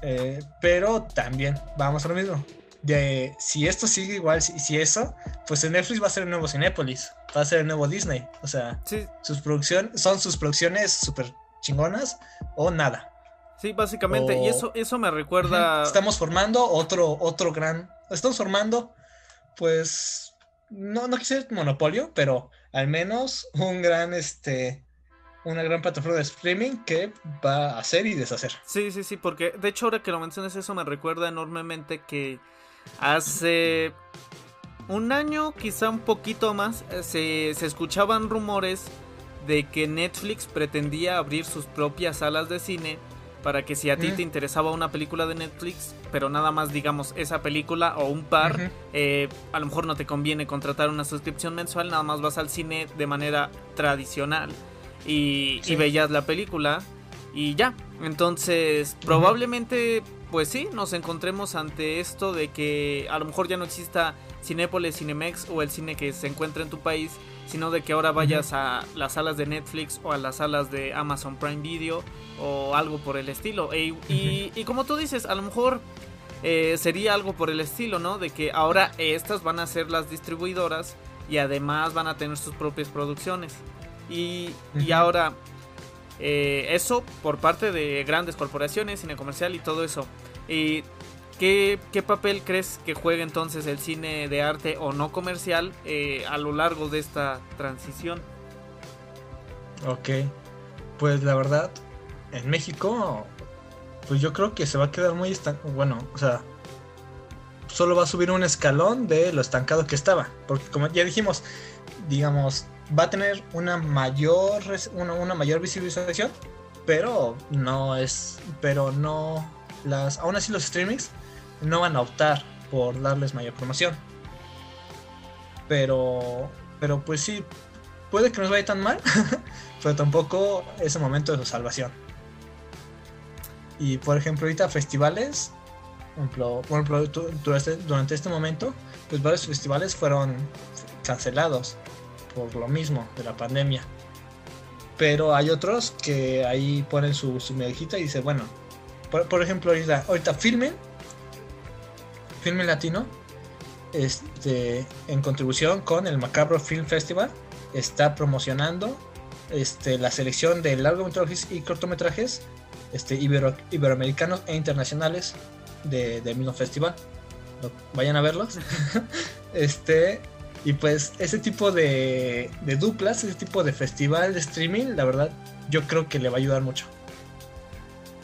S3: Eh, pero también, vamos a lo mismo. De si esto sigue igual, si, si eso, pues en Netflix va a ser el nuevo Cinépolis va a ser el nuevo Disney. O sea, sus producciones son sus producciones súper chingonas o nada.
S1: Sí, básicamente. Y eso, eso me recuerda.
S3: Estamos formando otro, otro gran. Estamos formando, pues. No, no quise monopolio, pero al menos un gran este. Una gran plataforma de streaming que va a hacer y deshacer.
S1: Sí, sí, sí, porque de hecho ahora que lo mencionas eso me recuerda enormemente que hace un año, quizá un poquito más, eh, se, escuchaban rumores de que Netflix pretendía abrir sus propias salas de cine para que si a ti te interesaba una película de Netflix, pero nada más digamos esa película o un par, eh, a lo mejor no te conviene contratar una suscripción mensual, nada más vas al cine de manera tradicional y, veías la película y ya. Entonces, probablemente pues sí, nos encontremos ante esto de que a lo mejor ya no exista Cinépolis, Cinemex o el cine que se encuentra en tu país, sino de que ahora vayas a las salas de Netflix o a las salas de Amazon Prime Video o algo por el estilo. E, y, como tú dices, a lo mejor eh, sería algo por el estilo, ¿no? De que ahora estas van a ser las distribuidoras y además van a tener sus propias producciones. Y, y ahora eh, eso por parte de grandes corporaciones, cine comercial y todo eso. ¿Y qué, papel crees que juega entonces el cine de arte o no comercial eh, a lo largo de esta transición?
S3: Ok, pues la verdad, en México, pues yo creo que se va a quedar muy estancado. Bueno, o sea, solo va a subir un escalón de lo estancado que estaba. Porque como ya dijimos, digamos, va a tener una mayor una, mayor visibilización, pero no es pero no las aún así los streamings no van a optar por darles mayor promoción. Pero pero pues sí puede que no vaya tan mal, [laughs] pero tampoco es el momento de su salvación. Y por ejemplo, ahorita festivales, por ejemplo, durante este momento, pues varios festivales fueron cancelados por lo mismo de la pandemia. Pero hay otros que ahí ponen su, su medallita y dice, bueno, por, ejemplo, ahorita, ahorita Filmen, Filmen Latino, este, en contribución con el Macabro Film Festival, está promocionando este, la selección de largometrajes y cortometrajes este, iberoamericanos e internacionales de, del mismo festival. Vayan a verlos. [laughs] este, y pues ese tipo de, duplas, ese tipo de festival de streaming, la verdad, yo creo que le va a ayudar mucho.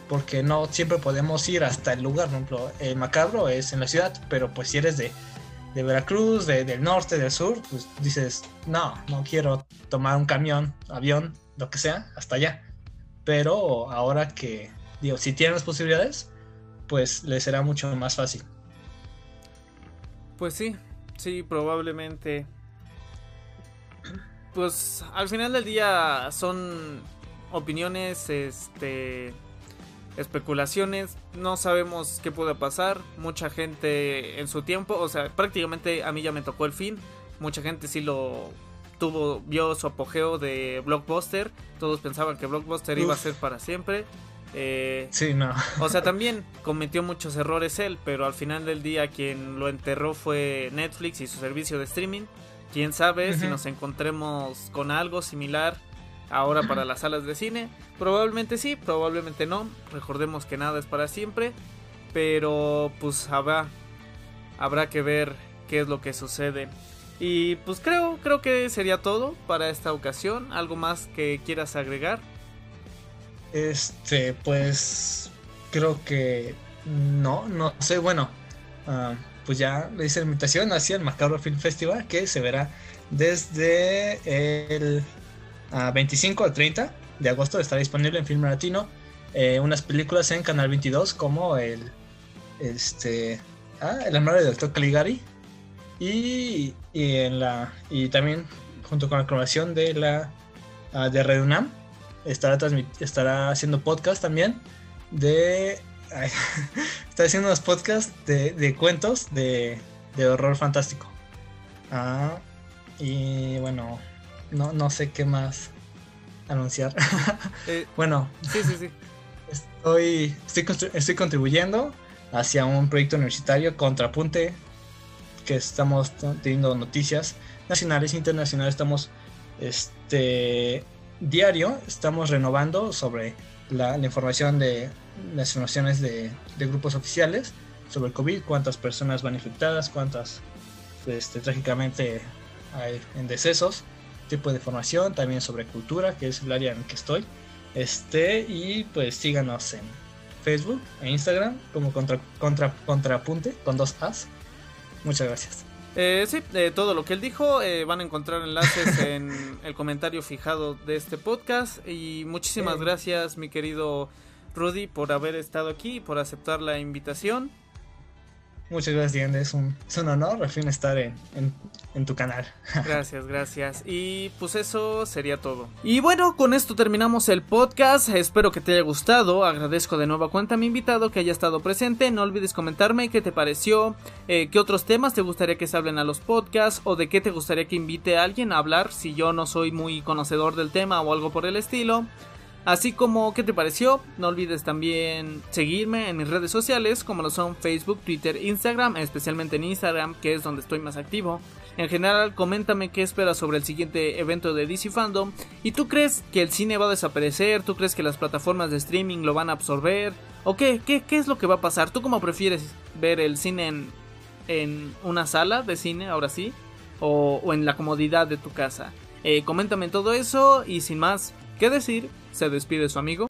S3: Porque no siempre podemos ir hasta el lugar, por ejemplo, el macabro es en la ciudad, pero pues si eres de, Veracruz, del norte, del sur, pues dices, no, no quiero tomar un camión, avión, lo que sea, hasta allá. Pero ahora que, digo, si tienen las posibilidades, pues les será mucho más fácil.
S1: Pues sí, Sí, probablemente. Pues al final del día son opiniones, este especulaciones, no sabemos qué puede pasar, mucha gente en su tiempo, o sea, prácticamente a mí ya me tocó el fin, mucha gente sí lo tuvo, vio su apogeo de Blockbuster, todos pensaban que Blockbuster iba a ser para siempre,
S3: eh, sí, no.
S1: O sea, [laughs] también cometió muchos errores él, pero al final del día quien lo enterró fue Netflix y su servicio de streaming. Quién sabe si nos encontremos con algo similar ahora para las salas de cine. Probablemente sí, probablemente no. Recordemos que nada es para siempre. Pero pues habrá, habrá que ver qué es lo que sucede. Y pues creo, creo que sería todo para esta ocasión. ¿Algo más que quieras agregar?
S3: Este, pues creo que no, no sé, bueno, ah, pues ya le hice la invitación hacia el Macabro Film Festival que se verá desde el 25 ah, al 30 de agosto, estará disponible en Film Latino eh, unas películas en Canal 22 como el, este, ah, El Armario del Doctor Caligari y, y, en la, y también junto con la colaboración de la de Redunam estará, estará haciendo podcast también de... [laughs] está haciendo unos podcasts de, cuentos de, horror fantástico. Ah, y bueno, no, no sé qué más anunciar. [laughs] Eh, bueno,
S1: sí, sí, sí.
S3: Estoy, estoy, estoy contribuyendo hacia un proyecto universitario, Contrapunte, que estamos teniendo noticias nacionales e internacionales. Estamos este, diario estamos renovando sobre la, información de las informaciones de, grupos oficiales sobre el COVID, cuántas personas van infectadas, cuántas este, trágicamente hay en decesos, tipo de información, también sobre cultura, que es el área en que estoy. Este, y pues síganos en Facebook e Instagram como contra, contra, Contrapunte con dos As. Muchas gracias.
S1: Eh, sí, de todo lo que él dijo, eh, van a encontrar enlaces [laughs] en el comentario fijado de este podcast. Y muchísimas gracias, mi querido Rudy, por haber estado aquí y por aceptar la invitación.
S3: Muchas gracias, Diane. Es un, es un honor, al fin, estar en, en, tu canal. [laughs]
S1: Gracias, gracias. Y pues eso sería todo. Y bueno, con esto terminamos el podcast. Espero que te haya gustado. Agradezco de nueva cuenta a mi invitado que haya estado presente. No olvides comentarme qué te pareció, eh, qué otros temas te gustaría que se hablen a los podcasts o de qué te gustaría que invite a alguien a hablar si yo no soy muy conocedor del tema o algo por el estilo. Así como, ¿qué te pareció? No olvides también seguirme en mis redes sociales, como lo son Facebook, Twitter, Instagram, especialmente en Instagram, que es donde estoy más activo. En general, coméntame qué esperas sobre el siguiente evento de DC Fandom. ¿Y tú crees que el cine va a desaparecer? ¿Tú crees que las plataformas de streaming lo van a absorber? ¿O qué? ¿Qué, qué es lo que va a pasar? ¿Tú cómo prefieres ver el cine en, en una sala de cine, ahora sí? ¿O, en la comodidad de tu casa? Eh, coméntame todo eso y sin más que decir, se despide su amigo